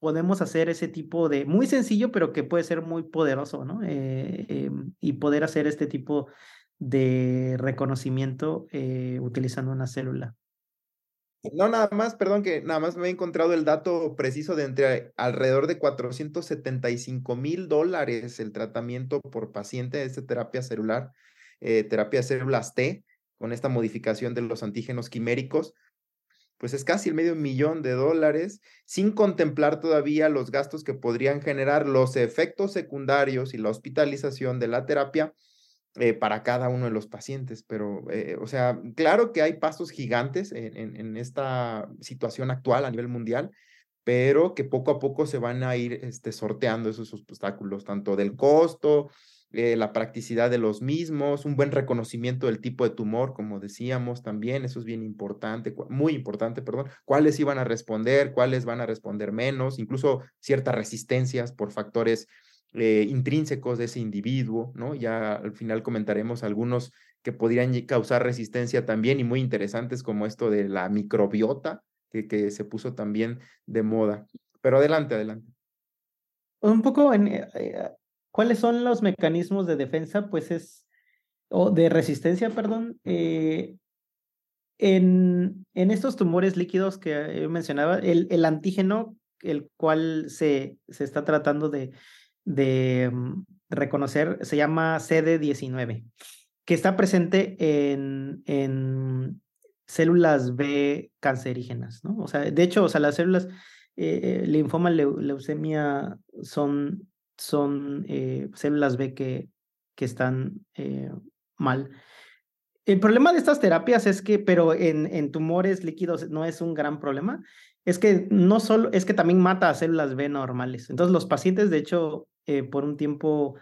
podemos hacer ese tipo de, muy sencillo, pero que puede ser muy poderoso, ¿no? Eh, eh, y poder hacer este tipo de reconocimiento eh, utilizando una célula. No, nada más, perdón, que nada más me he encontrado el dato preciso de entre alrededor de 475 mil dólares el tratamiento por paciente de esta terapia celular, terapia de células T, con esta modificación de los antígenos quiméricos pues es casi el medio millón de dólares, sin contemplar todavía los gastos que podrían generar los efectos secundarios y la hospitalización de la terapia eh, para cada uno de los pacientes. Pero, eh, o sea, claro que hay pasos gigantes en, esta situación actual a nivel mundial, pero que poco a poco se van a ir este, sorteando esos obstáculos, tanto del costo, eh, la practicidad de los mismos, un buen reconocimiento del tipo de tumor, como decíamos también, eso es bien importante, muy importante, perdón, cuáles iban a responder, cuáles van a responder menos, incluso ciertas resistencias por factores eh, intrínsecos de ese individuo, ¿no? Ya al final comentaremos algunos que podrían causar resistencia también y muy interesantes como esto de la microbiota, que, que se puso también de moda. Pero adelante, adelante. Un poco en, eh, ¿Cuáles son los mecanismos de defensa? Pues es, o de resistencia, perdón. Eh, en, en estos tumores líquidos que mencionaba, el, el antígeno, el cual se, se está tratando de, de mm, reconocer, se llama CD19, que está presente en, en células B cancerígenas, ¿no? O sea, de hecho, o sea, las células eh, linfoma, leucemia son son eh, células B que, que están eh, mal. El problema de estas terapias es que, pero en, en, tumores líquidos no es un gran problema, es que no solo, es que también mata a células B normales. Entonces los pacientes, de hecho, eh, por un tiempo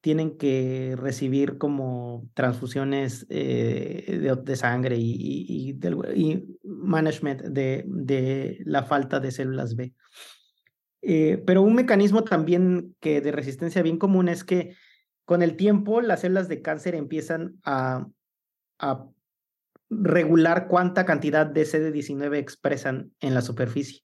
tienen que recibir como transfusiones de, de, sangre y, y, y, y management de, de la falta de células B. Eh, pero un mecanismo también que de resistencia bien común es que con el tiempo las células de cáncer empiezan a, regular cuánta cantidad de CD19 expresan en la superficie.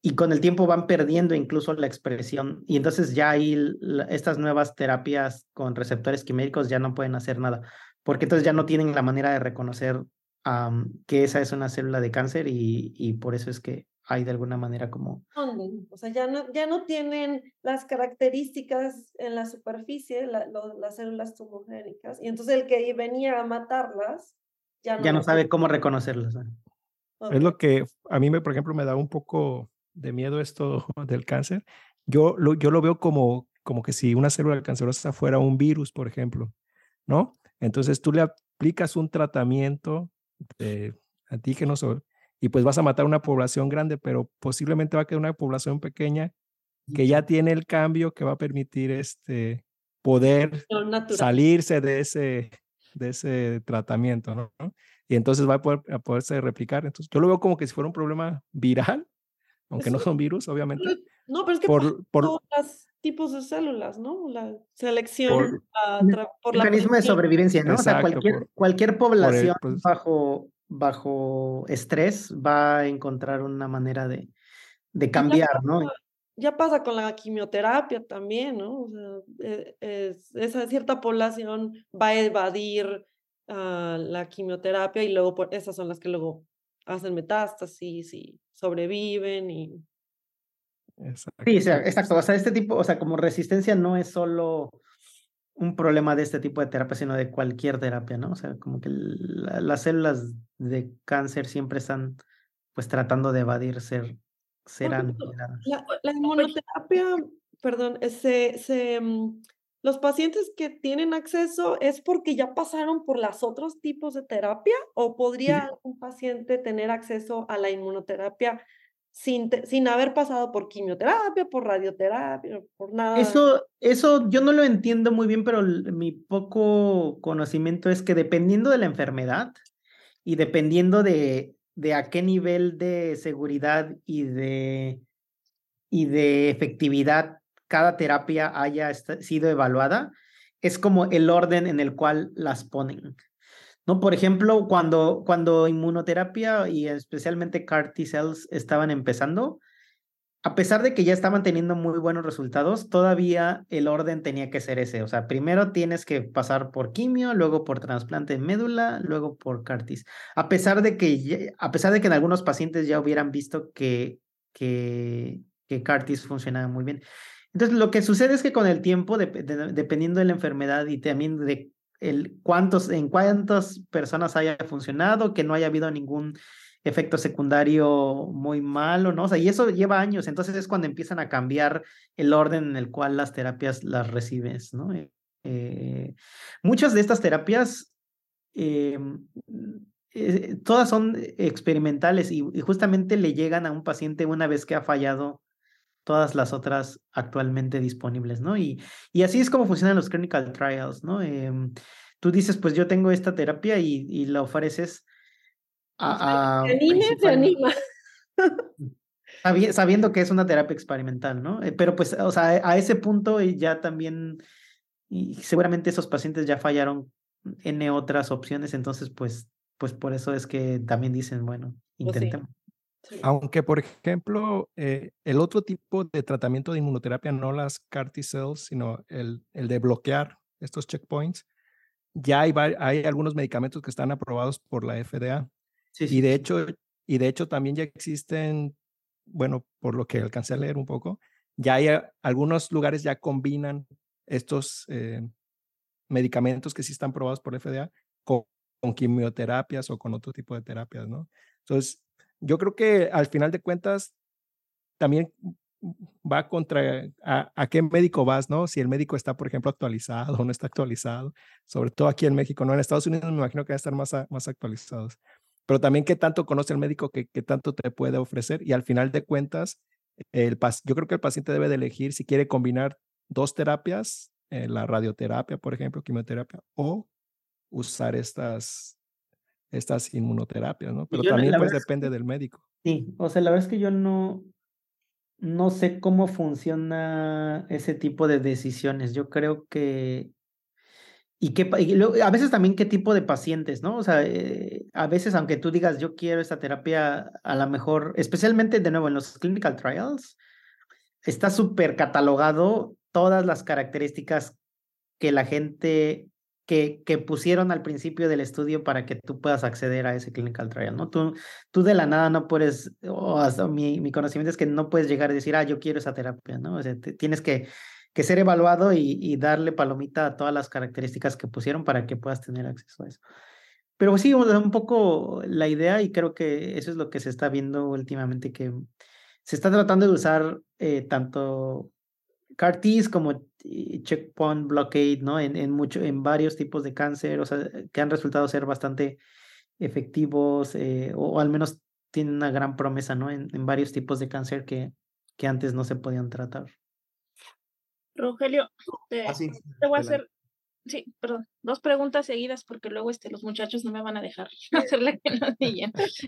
Y con el tiempo van perdiendo incluso la expresión. Y entonces ya ahí estas nuevas terapias con receptores quiméricos ya no pueden hacer nada, porque entonces ya no tienen la manera de reconocer que esa es una célula de cáncer y por eso es que hay de alguna manera como... O sea, ya no, ya no tienen las características en la superficie, las células tumogénicas, y entonces el que venía a matarlas ya no, ya no sabe cómo reconocerlas. Es lo que a mí, me, por ejemplo, me da un poco de miedo esto <laughs> del cáncer. Yo lo, yo lo veo como, como que si una célula cancerosa fuera un virus, por ejemplo, ¿no? Entonces tú le aplicas un tratamiento de antígenos o y pues vas a matar una población grande, pero posiblemente va a quedar una población pequeña que ya tiene el cambio que va a permitir este poder salirse de ese, de ese tratamiento, ¿no? Y entonces va a, poder, a poderse replicar. Entonces, yo lo veo como que si fuera un problema viral, aunque no son virus, obviamente. No, pero es que por, por todos los tipos de células, ¿no? La selección por, por mecanismo de sobrevivencia, ¿no? o sea, cualquier, cualquier población bajo bajo estrés va a encontrar una manera de, de cambiar, ¿no? Ya pasa con la quimioterapia también, ¿no? O sea, e, esa cierta población va a evadir uh, la quimioterapia y luego por, esas son las que luego hacen metástasis y sobreviven y... Sí, o sea, exacto. O sea, este tipo, o sea, como resistencia no es solo un problema de este tipo de terapia, sino de cualquier terapia, ¿no? O sea, como que las células de cáncer siempre están pues tratando de evadir ser, ser la, la, inmunoterapia, perdón, se, se, mm, los pacientes que tienen acceso es porque ya pasaron por los otros tipos de terapia o podría un paciente tener acceso a la inmunoterapia sin, sin haber pasado por quimioterapia, por radioterapia, por nada. Eso, eso yo no lo entiendo muy bien, pero mi poco conocimiento es que dependiendo de la enfermedad y dependiendo de, de a qué nivel de seguridad y de, y de efectividad cada terapia haya sido evaluada, es como el orden en el cual las ponen. ¿No? Por ejemplo, cuando, cuando inmunoterapia y especialmente CAR T cells estaban empezando, a pesar de que ya estaban teniendo muy buenos resultados, todavía el orden tenía que ser ese. O sea, primero tienes que pasar por quimio, luego por trasplante de médula, luego por CAR T. A pesar de que, a pesar de que en algunos pacientes ya hubieran visto que, que, que CAR T funcionaba muy bien. Entonces, lo que sucede es que con el tiempo, dependiendo de la enfermedad y también de el en cuántas personas haya funcionado, que no haya habido ningún efecto secundario muy malo, ¿no? O sea, y eso lleva años, entonces es cuando empiezan a cambiar el orden en el cual las terapias las recibes, ¿no? Eh, eh, muchas de estas terapias, eh, todas son experimentales y, justamente le llegan a un paciente una vez que ha fallado todas las otras actualmente disponibles, ¿no? Y, y así es como funcionan los clinical trials, ¿no? Em, tú dices, pues yo tengo esta terapia y, y la ofreces a... a anime, se anima. Sabiendo que es una terapia experimental, ¿no? Eh, pero pues, o sea, a ese punto ya también, y seguramente esos pacientes ya fallaron en otras opciones, entonces pues, pues por eso es que también dicen, bueno, pues Aunque, por ejemplo, eh, el otro tipo de tratamiento de inmunoterapia, no las CAR T cells, sino el, el de bloquear estos checkpoints, ya hay, hay algunos medicamentos que están aprobados por la FDA. Sí, y, de hecho, y de hecho también ya existen, bueno, por lo que alcancé a leer un poco, ya hay algunos lugares ya combinan estos eh, medicamentos que sí están aprobados por la FDA con, con quimioterapias o con otro tipo de terapias, ¿no? Entonces, yo creo que al final de cuentas también va contra a, qué médico vas, ¿no? Si el médico está, por ejemplo, actualizado <laughs> o no está actualizado, sobre todo aquí en México, ¿no? En Estados Unidos me imagino que va a estar más, más actualizados, pero también qué tanto conoce el médico, qué tanto te puede ofrecer y al final de cuentas, el, yo creo que el paciente debe de elegir si quiere combinar dos terapias, eh, la radioterapia, por ejemplo, quimioterapia, o usar estas estas inmunoterapias, ¿no? Pero también pues depende del médico. Sí, o sea, la verdad es que yo no, no sé cómo funciona ese tipo de decisiones. Yo creo que... Y, qué, a veces también qué tipo de pacientes, ¿no? O sea, eh, a veces aunque tú digas yo quiero esta terapia, a lo mejor, especialmente de nuevo en los clinical trials, está súper catalogado todas las características que la gente que, pusieron al principio del estudio para que tú puedas acceder a ese clinical trial, ¿no? Tú, tú de la nada no puedes, o hasta mi, mi conocimiento es que no puedes llegar a decir, ah, yo quiero esa terapia, ¿no? O sea, tienes que, que ser evaluado y, darle palomita a todas las características que pusieron para que puedas tener acceso a eso. Pero sí, un poco la idea y creo que eso es lo que se está viendo últimamente, que se está tratando de usar eh, tanto CAR como checkpoint blockade, ¿no? En, en, mucho, en varios tipos de cáncer, o sea, que han resultado ser bastante efectivos eh, o, al menos tienen una gran promesa, ¿no? En, en varios tipos de cáncer que, que antes no se podían tratar. Rogelio, te, ah, te voy a hacer, sí, perdón, dos preguntas seguidas porque luego este, los muchachos no me van a dejar <laughs> hacerle que no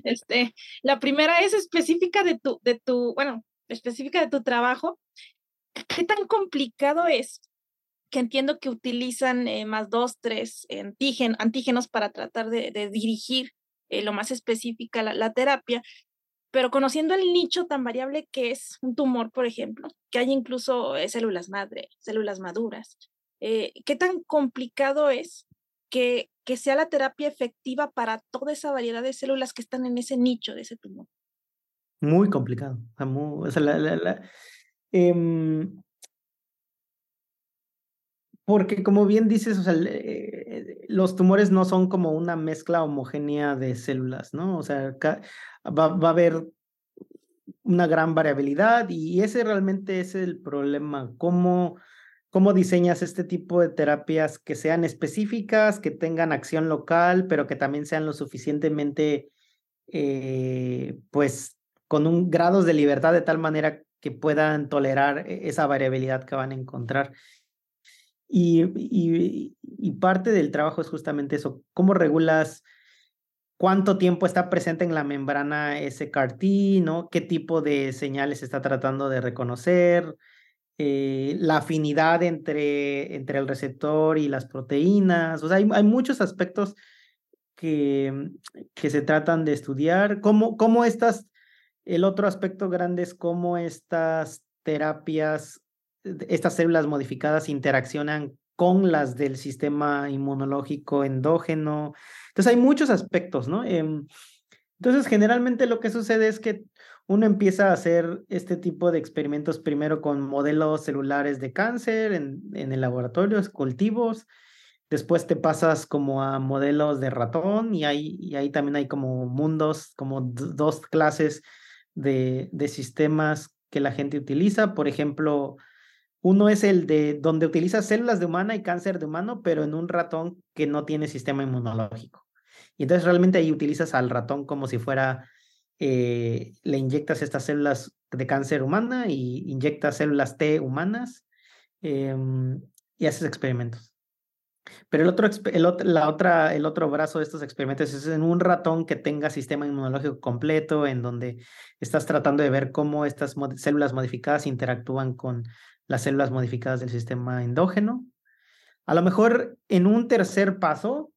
Este, la primera es específica de tu, de tu, bueno, específica de tu trabajo ¿Qué tan complicado es? Que entiendo que utilizan eh, más dos, tres antígenos para tratar de, dirigir eh, lo más específica la, terapia, pero conociendo el nicho tan variable que es un tumor, por ejemplo, que hay incluso eh, células madre, células maduras, ¿qué tan complicado es que, que sea la terapia efectiva para toda esa variedad de células que están en ese nicho de ese tumor? Muy complicado. Muy, Em, porque como bien dices, eh, los tumores no son como una mezcla homogénea de células, ¿no? O sea, va, va, a haber una gran variabilidad y ese realmente es el problema. ¿Cómo, ¿Cómo diseñas este tipo de terapias que sean específicas, que tengan acción local, pero que también sean lo suficientemente, eh, pues, con un grados de libertad de tal manera que puedan tolerar e, esa variabilidad que van a encontrar. Y, parte del trabajo es justamente eso, cómo regulas cuánto tiempo está presente en la membrana ese CAR-T, ¿no? ¿Qué tipo de señales está tratando de reconocer? Eh, la afinidad entre, entre el receptor y las proteínas. O sea, hay, hay muchos aspectos que, que se tratan de estudiar. ¿Cómo, cómo estas, el otro aspecto grande es cómo estas terapias, estas células modificadas interaccionan con las del sistema inmunológico endógeno. Entonces hay muchos aspectos, ¿no? Em, entonces, generalmente lo que sucede es que uno empieza a hacer este tipo de experimentos primero con modelos celulares de cáncer en, en el laboratorio, cultivos. Después te pasas como a modelos de ratón y ahí, y ahí también hay como mundos, como dos clases de, de sistemas que la gente utiliza. Por ejemplo, uno es el de donde utiliza células de humana y cáncer de humano, pero en un ratón que no tiene sistema inmunológico. Y entonces realmente ahí utilizas al ratón como si fuera, eh, le inyectas estas células de cáncer humana y inyectas células T humanas em, y haces experimentos. Pero el otro, el, la otra, el otro brazo de estos experimentos es en un ratón que tenga sistema inmunológico completo, en donde estás tratando de ver cómo estas células modificadas interactúan con las células modificadas del sistema endógeno. A lo mejor en un tercer paso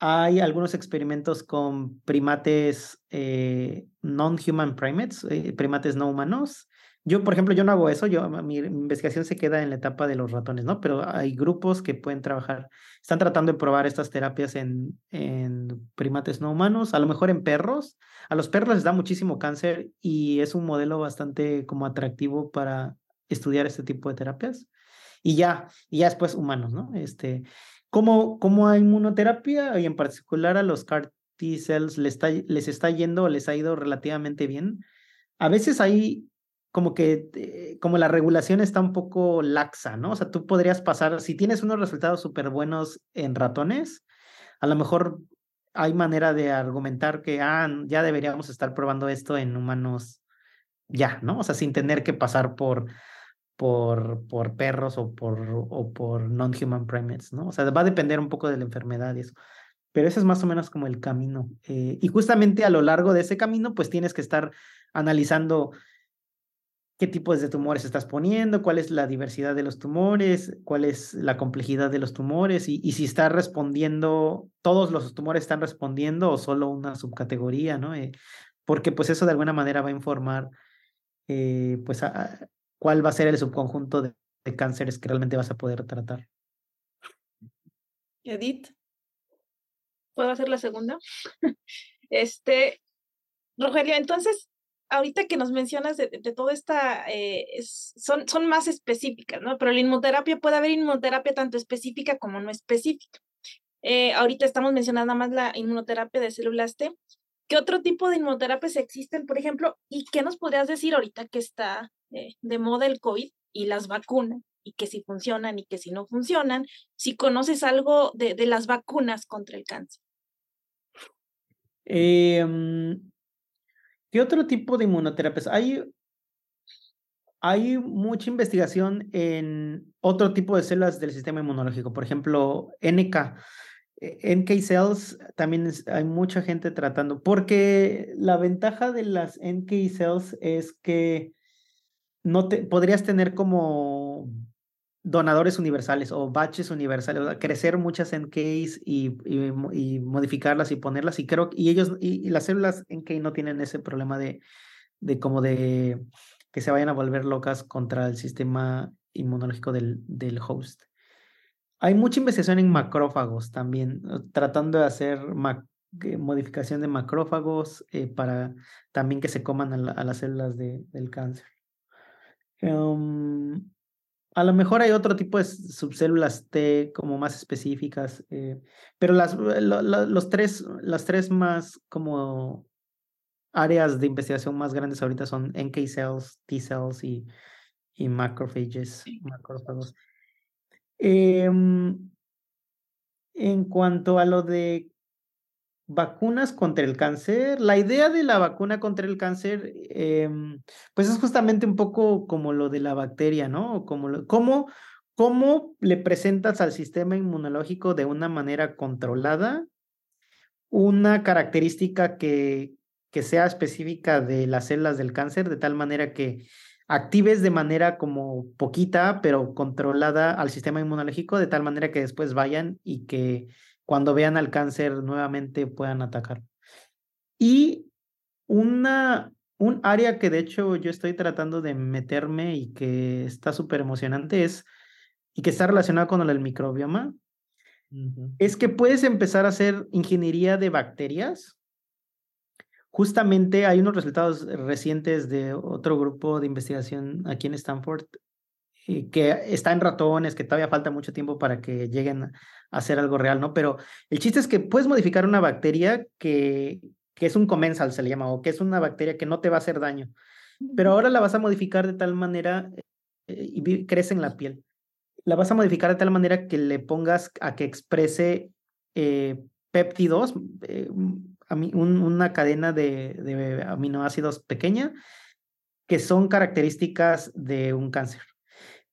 hay algunos experimentos con primates eh, non-human primates, eh, primates no humanos. Yo, por ejemplo, yo no hago eso, yo, mi, investigación se queda en la etapa de los ratones, ¿no? Pero hay grupos que pueden trabajar, están tratando de probar estas terapias en, en primates no humanos, a lo mejor en perros. A los perros les da muchísimo cáncer y es un modelo bastante como atractivo para estudiar este tipo de terapias. Y ya, y ya después humanos, ¿no? Este, ¿cómo, cómo hay inmunoterapia y en particular a los CAR T cells les está, les está yendo les ha ido relativamente bien? A veces hay como que, eh, como la regulación está un poco laxa, ¿no? O sea, tú podrías pasar, si tienes unos resultados súper buenos en ratones, a lo mejor hay manera de argumentar que, ah, ya deberíamos estar probando esto en humanos ya, ¿no? O sea, sin tener que pasar por por, por perros o por, o por non-human primates, ¿no? O sea, va a depender un poco de la enfermedad y eso. Pero ese es más o menos como el camino. Eh, y justamente a lo largo de ese camino, pues tienes que estar analizando qué tipos de tumores estás poniendo, cuál es la diversidad de los tumores, cuál es la complejidad de los tumores y, si está respondiendo, todos los tumores están respondiendo o solo una subcategoría, ¿no? Eh, porque pues eso de alguna manera va a informar eh, pues cuál va a ser el subconjunto de, cánceres que realmente vas a poder tratar. Edith. ¿Puedo hacer la segunda? <laughs> este, Rogelio, entonces, ahorita que nos mencionas de, de todo esta, eh, son, son más específicas, ¿no? Pero la inmunoterapia puede haber inmunoterapia tanto específica como no específica. Eh, ahorita estamos mencionando más la inmunoterapia de células T. ¿Qué otro tipo de inmunoterapias existen, por ejemplo? ¿Y qué nos podrías decir ahorita que está eh, de moda el COVID y las vacunas, y que si funcionan y que si no funcionan, si conoces algo de, de las vacunas contra el cáncer. Eh, ¿Qué otro tipo de inmunoterapias? Hay, hay mucha investigación en otro tipo de células del sistema inmunológico, por ejemplo, NK. Eh, NK cells también hay mucha gente tratando, porque la ventaja de las NK cells es que no te, podrías tener como donadores universales o batches universales, crecer muchas NKs y, y, modificarlas y ponerlas y creo y ellos y, las células NK no tienen ese problema de, de como de que se vayan a volver locas contra el sistema inmunológico del, del host. Hay mucha investigación en macrófagos también, tratando de hacer modificación de macrófagos eh, para también que se coman a, a las células de, del cáncer. Em, a lo mejor hay otro tipo de subcélulas T como más específicas, eh, pero las, los tres, las tres más como áreas de investigación más grandes ahorita son NK cells, T cells y, y macrophages, macrófagos. Em, en cuanto a lo de vacunas contra el cáncer. La idea de la vacuna contra el cáncer, em, pues es justamente un poco como lo de la bacteria, ¿no? Como lo, cómo, cómo le presentas al sistema inmunológico de una manera controlada una característica que, que sea específica de las células del cáncer, de tal manera que actives de manera como poquita, pero controlada al sistema inmunológico, de tal manera que después vayan y que cuando vean al cáncer nuevamente puedan atacar. Y una, un área que de hecho yo estoy tratando de meterme y que está súper emocionante es, y que está relacionado con el microbioma, es que puedes empezar a hacer ingeniería de bacterias. Justamente hay unos resultados recientes de otro grupo de investigación aquí en Stanford que está en ratones, que todavía falta mucho tiempo para que lleguen a hacer algo real, ¿no? Pero el chiste es que puedes modificar una bacteria que, que es un comensal, se le llama, o que es una bacteria que no te va a hacer daño, pero ahora la vas a modificar de tal manera eh, y crece en la piel la vas a modificar de tal manera que le pongas a que exprese eh, péptidos, eh, una cadena de, de, aminoácidos pequeña, que son características de un cáncer.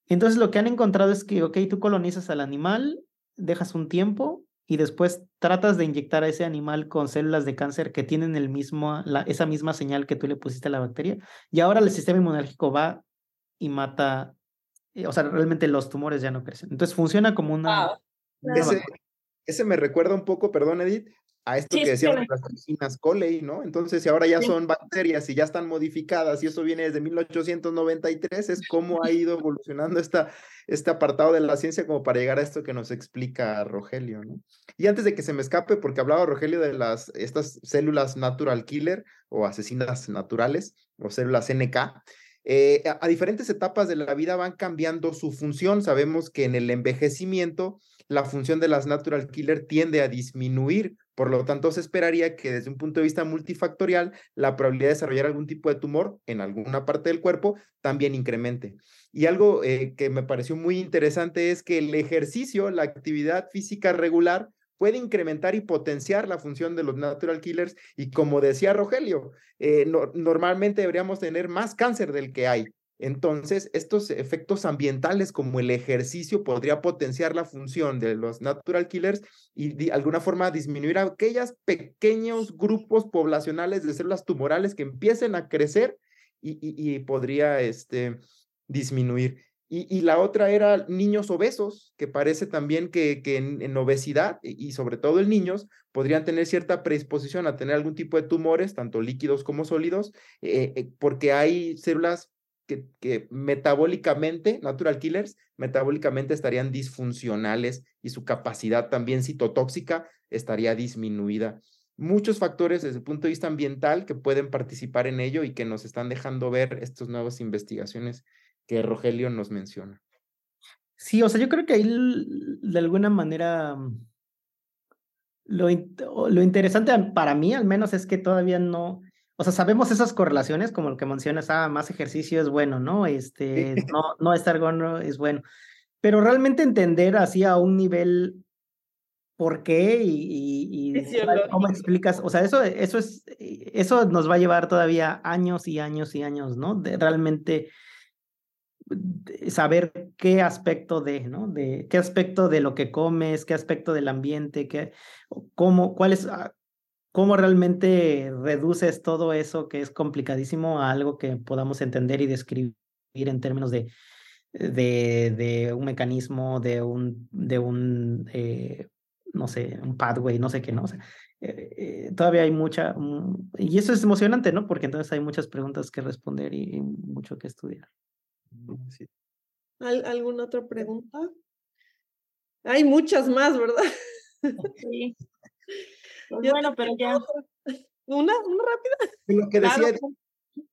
Entonces lo que han encontrado es que, ok, tú colonizas al animal, dejas un tiempo y después tratas de inyectar a ese animal con células de cáncer que tienen el mismo, la, esa misma señal que tú le pusiste a la bacteria, y ahora el sistema inmunológico va y mata eh, o sea, realmente los tumores ya no crecen. Entonces funciona como una... ese, me recuerda un poco, perdón Edith, a esto que decíamos las toxinas Coley, ¿no? Entonces, si ahora ya son bacterias y ya están modificadas y eso viene desde 1893, es cómo ha ido evolucionando esta, este apartado de la ciencia como para llegar a esto que nos explica Rogelio, ¿no? Y antes de que se me escape, porque hablaba Rogelio de las, estas células natural killer o asesinas naturales o células NK, eh, a, diferentes etapas de la vida van cambiando su función. Sabemos que en el envejecimiento la función de las natural killer tiende a disminuir, por lo tanto se esperaría que desde un punto de vista multifactorial la probabilidad de desarrollar algún tipo de tumor en alguna parte del cuerpo también incremente. Y algo eh, que me pareció muy interesante es que el ejercicio, la actividad física regular, puede incrementar y potenciar la función de los natural killers y como decía Rogelio, eh, normalmente deberíamos tener más cáncer del que hay. Entonces, estos efectos ambientales como el ejercicio podría potenciar la función de los natural killers y de alguna forma disminuir aquellos pequeños grupos poblacionales de células tumorales que empiecen a crecer y, y podría este, disminuir. Y, la otra era niños obesos, que parece también que, que en, obesidad y sobre todo en niños podrían tener cierta predisposición a tener algún tipo de tumores, tanto líquidos como sólidos, eh, eh, porque hay células que, metabólicamente, natural killers, metabólicamente estarían disfuncionales y su capacidad también citotóxica estaría disminuida muchos factores desde el punto de vista ambiental que pueden participar en ello y que nos están dejando ver estas nuevas investigaciones que Rogelio nos menciona. Sí, o sea, yo creo que ahí de alguna manera mm, lo, lo interesante para mí al menos es que todavía no, o sea, sabemos esas correlaciones como lo que mencionas, ah, más ejercicio es bueno, ¿no? Este, no, no estar gordo es bueno, pero realmente entender así a un nivel por qué y, y, cómo explicas, o sea, eso, eso es, eso nos va a llevar todavía años y años y años, ¿no? De realmente saber qué aspecto de, ¿no? De qué aspecto de lo que comes, qué aspecto del ambiente, qué, cómo, cuál es, ah, cómo realmente reduces todo eso que es complicadísimo a algo que podamos entender y describir en términos de, de, de un mecanismo, de un, de un eh, no sé, un pathway, no sé qué, ¿no? sé eh, eh, todavía hay mucha, mm, y eso es emocionante, ¿no? Porque entonces hay muchas preguntas que responder y mucho que estudiar. ¿Alguna otra pregunta? Hay muchas más, ¿verdad? Sí. <laughs> Pues bueno, pero ya. <laughs> Una, una rápida. De lo que decía, Edith,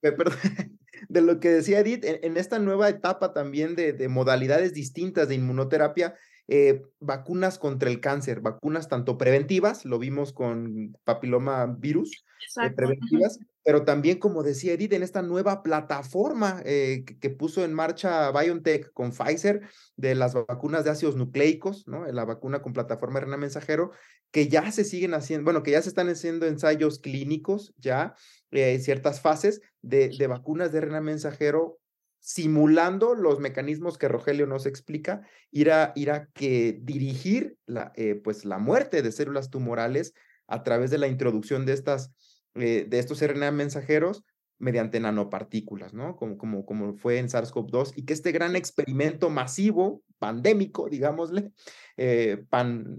<laughs> de lo que decía Edith, en, esta nueva etapa también de, de modalidades distintas de inmunoterapia, eh, vacunas contra el cáncer, vacunas tanto preventivas, lo vimos con papiloma virus, eh, preventivas, pero también, como decía Edith, en esta nueva plataforma eh, que, puso en marcha BioNTech con Pfizer de las vacunas de ácidos nucleicos, ¿no? La vacuna con plataforma RNA mensajero, que ya se siguen haciendo, bueno, que ya se están haciendo ensayos clínicos, ya en ciertas fases de, de vacunas de RNA mensajero simulando los mecanismos que Rogelio nos explica, ir a, ir a que dirigir la, eh, pues la muerte de células tumorales a través de la introducción de, estas, eh, de estos RNA mensajeros mediante nanopartículas, ¿no? Como, como, como fue en SARS-CoV-2, y que este gran experimento masivo, pandémico, digámosle, eh, pan,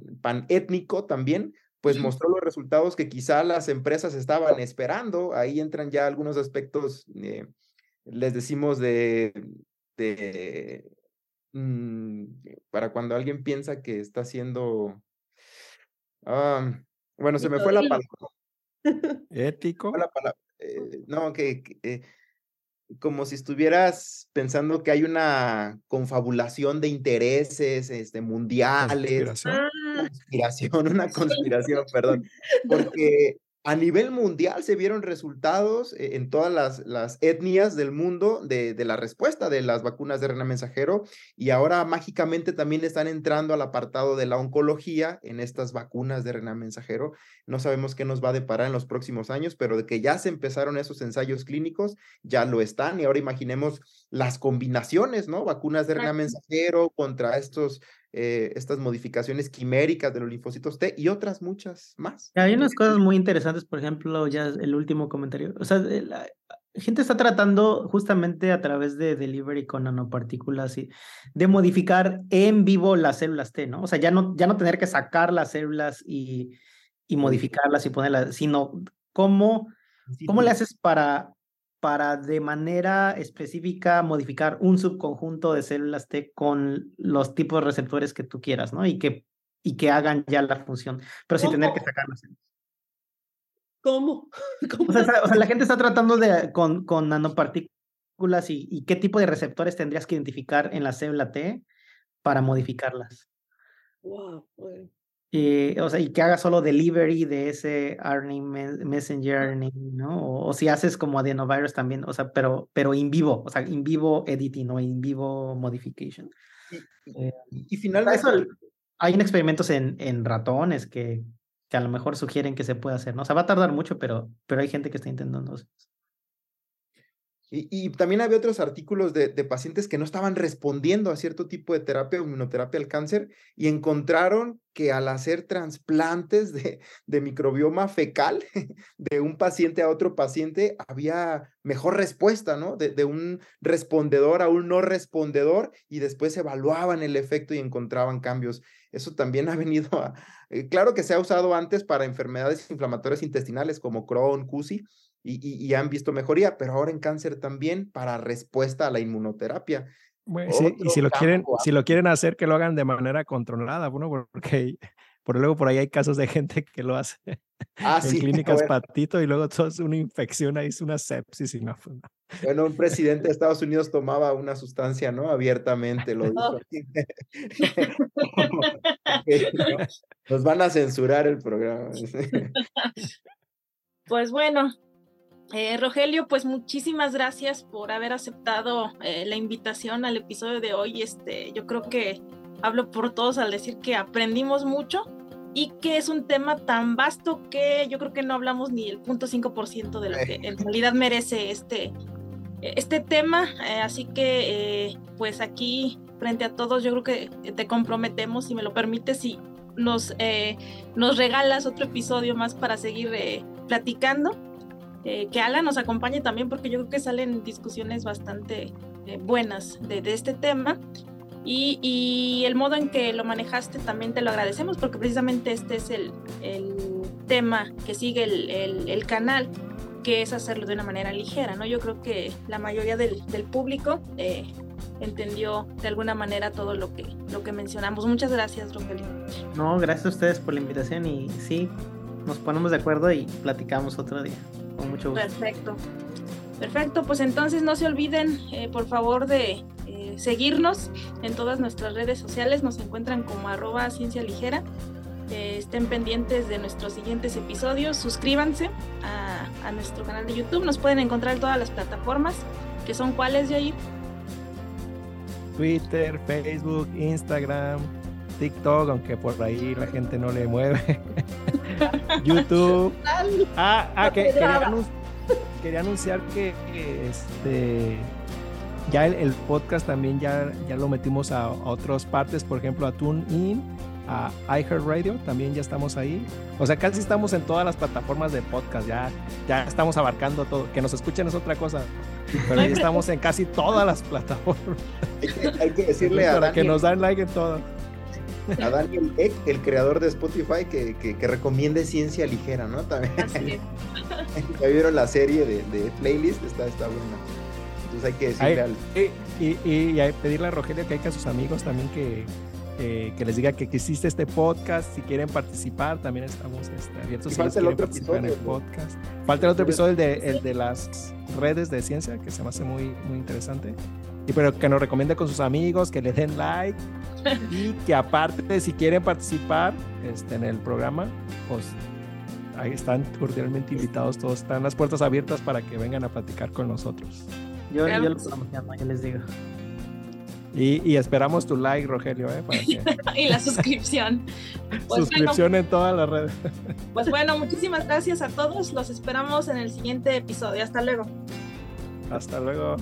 étnico también, pues mostró los resultados que quizá las empresas estaban esperando. Ahí entran ya algunos aspectos les decimos de, mm, para cuando alguien piensa que está haciendo, ah, bueno, se me fue la palabra. Ético. Eh, no, que, eh, como si estuvieras pensando que hay una confabulación de intereses este, mundiales. Conspiración. Conspiración, una <laughs> conspiración, perdón. Porque a nivel mundial se vieron resultados eh, en todas las, etnias del mundo de, de, la respuesta de las vacunas de RNA mensajero y ahora mágicamente también están entrando al apartado de la oncología en estas vacunas de RNA mensajero. No sabemos qué nos va a deparar en los próximos años, pero de que ya se empezaron esos ensayos clínicos, ya lo están y ahora imaginemos las combinaciones, ¿no? Vacunas de RNA mensajero contra estos eh, estas modificaciones quiméricas de los linfocitos T y otras muchas más. Hay unas cosas muy interesantes, por ejemplo, ya el último comentario. O sea, la gente está tratando justamente a través de delivery con nanopartículas y de modificar en vivo las células T, ¿no? O sea, ya no, ya no tener que sacar las células y, y modificarlas y ponerlas, sino cómo, cómo le haces para para de manera específica modificar un subconjunto de células T con los tipos de receptores que tú quieras, ¿no? Y que, y que hagan ya la función, pero sin tener que sacarlas. ¿Cómo? <laughs> O, sea, la gente está tratando de, con, con nanopartículas y, y, qué tipo de receptores tendrías que identificar en la célula T para modificarlas. Wow, y, o sea, y que haga solo delivery de ese RNA messenger ¿no? O, si haces como adenovirus también, o sea, pero, pero in vivo, o sea, in vivo editing o in vivo modification. Y, y, finalmente... hay experimentos en, en ratones que, que a lo mejor sugieren que se puede hacer, ¿no? O sea, va a tardar mucho, pero, pero hay gente que está intentando Y, también había otros artículos de, pacientes que no estaban respondiendo a cierto tipo de terapia o inmunoterapia al cáncer y encontraron que al hacer trasplantes de, microbioma fecal <laughs> de un paciente a otro paciente había mejor respuesta, ¿no? De, de, un respondedor a un no respondedor y después evaluaban el efecto y encontraban cambios. Eso también ha venido a... Eh, claro que se ha usado antes para enfermedades inflamatorias intestinales como Crohn, CUSI, y, han visto mejoría, pero ahora en cáncer también para respuesta a la inmunoterapia. y si lo, quieren, si lo quieren hacer, que lo hagan de manera controlada, bueno, porque por luego por ahí hay casos de gente que lo hace ah, <laughs> en <laughs> clínicas patito y luego todo es una infección, ahí es una sepsis y no. Pues, bueno, un presidente de Estados Unidos tomaba una sustancia, ¿no? Abiertamente lo dijo. <laughs> Nos van a censurar el programa. Pues bueno, eh, Rogelio, pues muchísimas gracias por haber aceptado eh, la invitación al episodio de hoy. Este, yo creo que hablo por todos al decir que aprendimos mucho y que es un tema tan vasto que yo creo que no hablamos ni el punto 5% de lo que en realidad merece este, este tema. Eh, así que, pues aquí, frente a todos, yo creo que te comprometemos, si me lo permites, y nos, nos regalas otro episodio más para seguir platicando. Eh, que Alan nos acompañe también porque yo creo que salen discusiones bastante eh, buenas de, este tema. Y, el modo en que lo manejaste también te lo agradecemos porque precisamente este es el, tema que sigue el, canal, que es hacerlo de una manera ligera, ¿no? Yo creo que la mayoría del, público eh, entendió de alguna manera todo lo que, lo que mencionamos. Muchas gracias, Rogelio. No, gracias a ustedes por la invitación y sí, nos ponemos de acuerdo y platicamos otro día. Con mucho gusto. Perfecto. Perfecto, pues entonces no se olviden, eh, por favor, de eh, seguirnos en todas nuestras redes sociales. Nos encuentran como arroba ciencia ligera. Eh, estén pendientes de nuestros siguientes episodios. Suscríbanse a, a, nuestro canal de YouTube. Nos pueden encontrar en todas las plataformas, que son cuáles, Jair. Twitter, Facebook, Instagram, TikTok, aunque por ahí la gente no le mueve. <laughs> YouTube. Ah, ah que, quería, anun quería, anunciar que, que este ya el, el, podcast también ya, ya lo metimos a, a otras partes, por ejemplo a TuneIn, a iHeartRadio, también ya estamos ahí. O sea, casi estamos en todas las plataformas de podcast, ya, ya estamos abarcando todo. Que nos escuchen es otra cosa, pero ya <laughs> estamos en casi todas las plataformas. Hay que, hay que decirle a Para Daniel, que nos dan like en todo. A Daniel Eck, el creador de Spotify, que, que, que recomiende ciencia ligera, ¿no? También. Así es. <laughs> ya vieron la serie de, de playlist, está, está buena. Entonces hay que decirle Ay, al... Y, y, y, pedirle a Rogelio que hay que a sus amigos también que, eh, que les diga que, existe este podcast. Si quieren participar, también estamos este, abiertos. Y si falta el otro participar episodio, en el ¿no? podcast. Falta el otro episodio, el de, el de las redes de ciencia, que se me hace muy, muy interesante. Y pero que nos recomiende con sus amigos, que le den like y que aparte, si quieren participar este, en el programa, pues ahí están cordialmente invitados. Todos están las puertas abiertas para que vengan a platicar con nosotros. Yo, Claro les digo. Y, y esperamos tu like, Rogelio, ¿eh? para que <laughs> y la suscripción. Pues suscripción en todas las redes. pues bueno, muchísimas gracias a todos. Los esperamos en el siguiente episodio. Hasta luego. Hasta luego.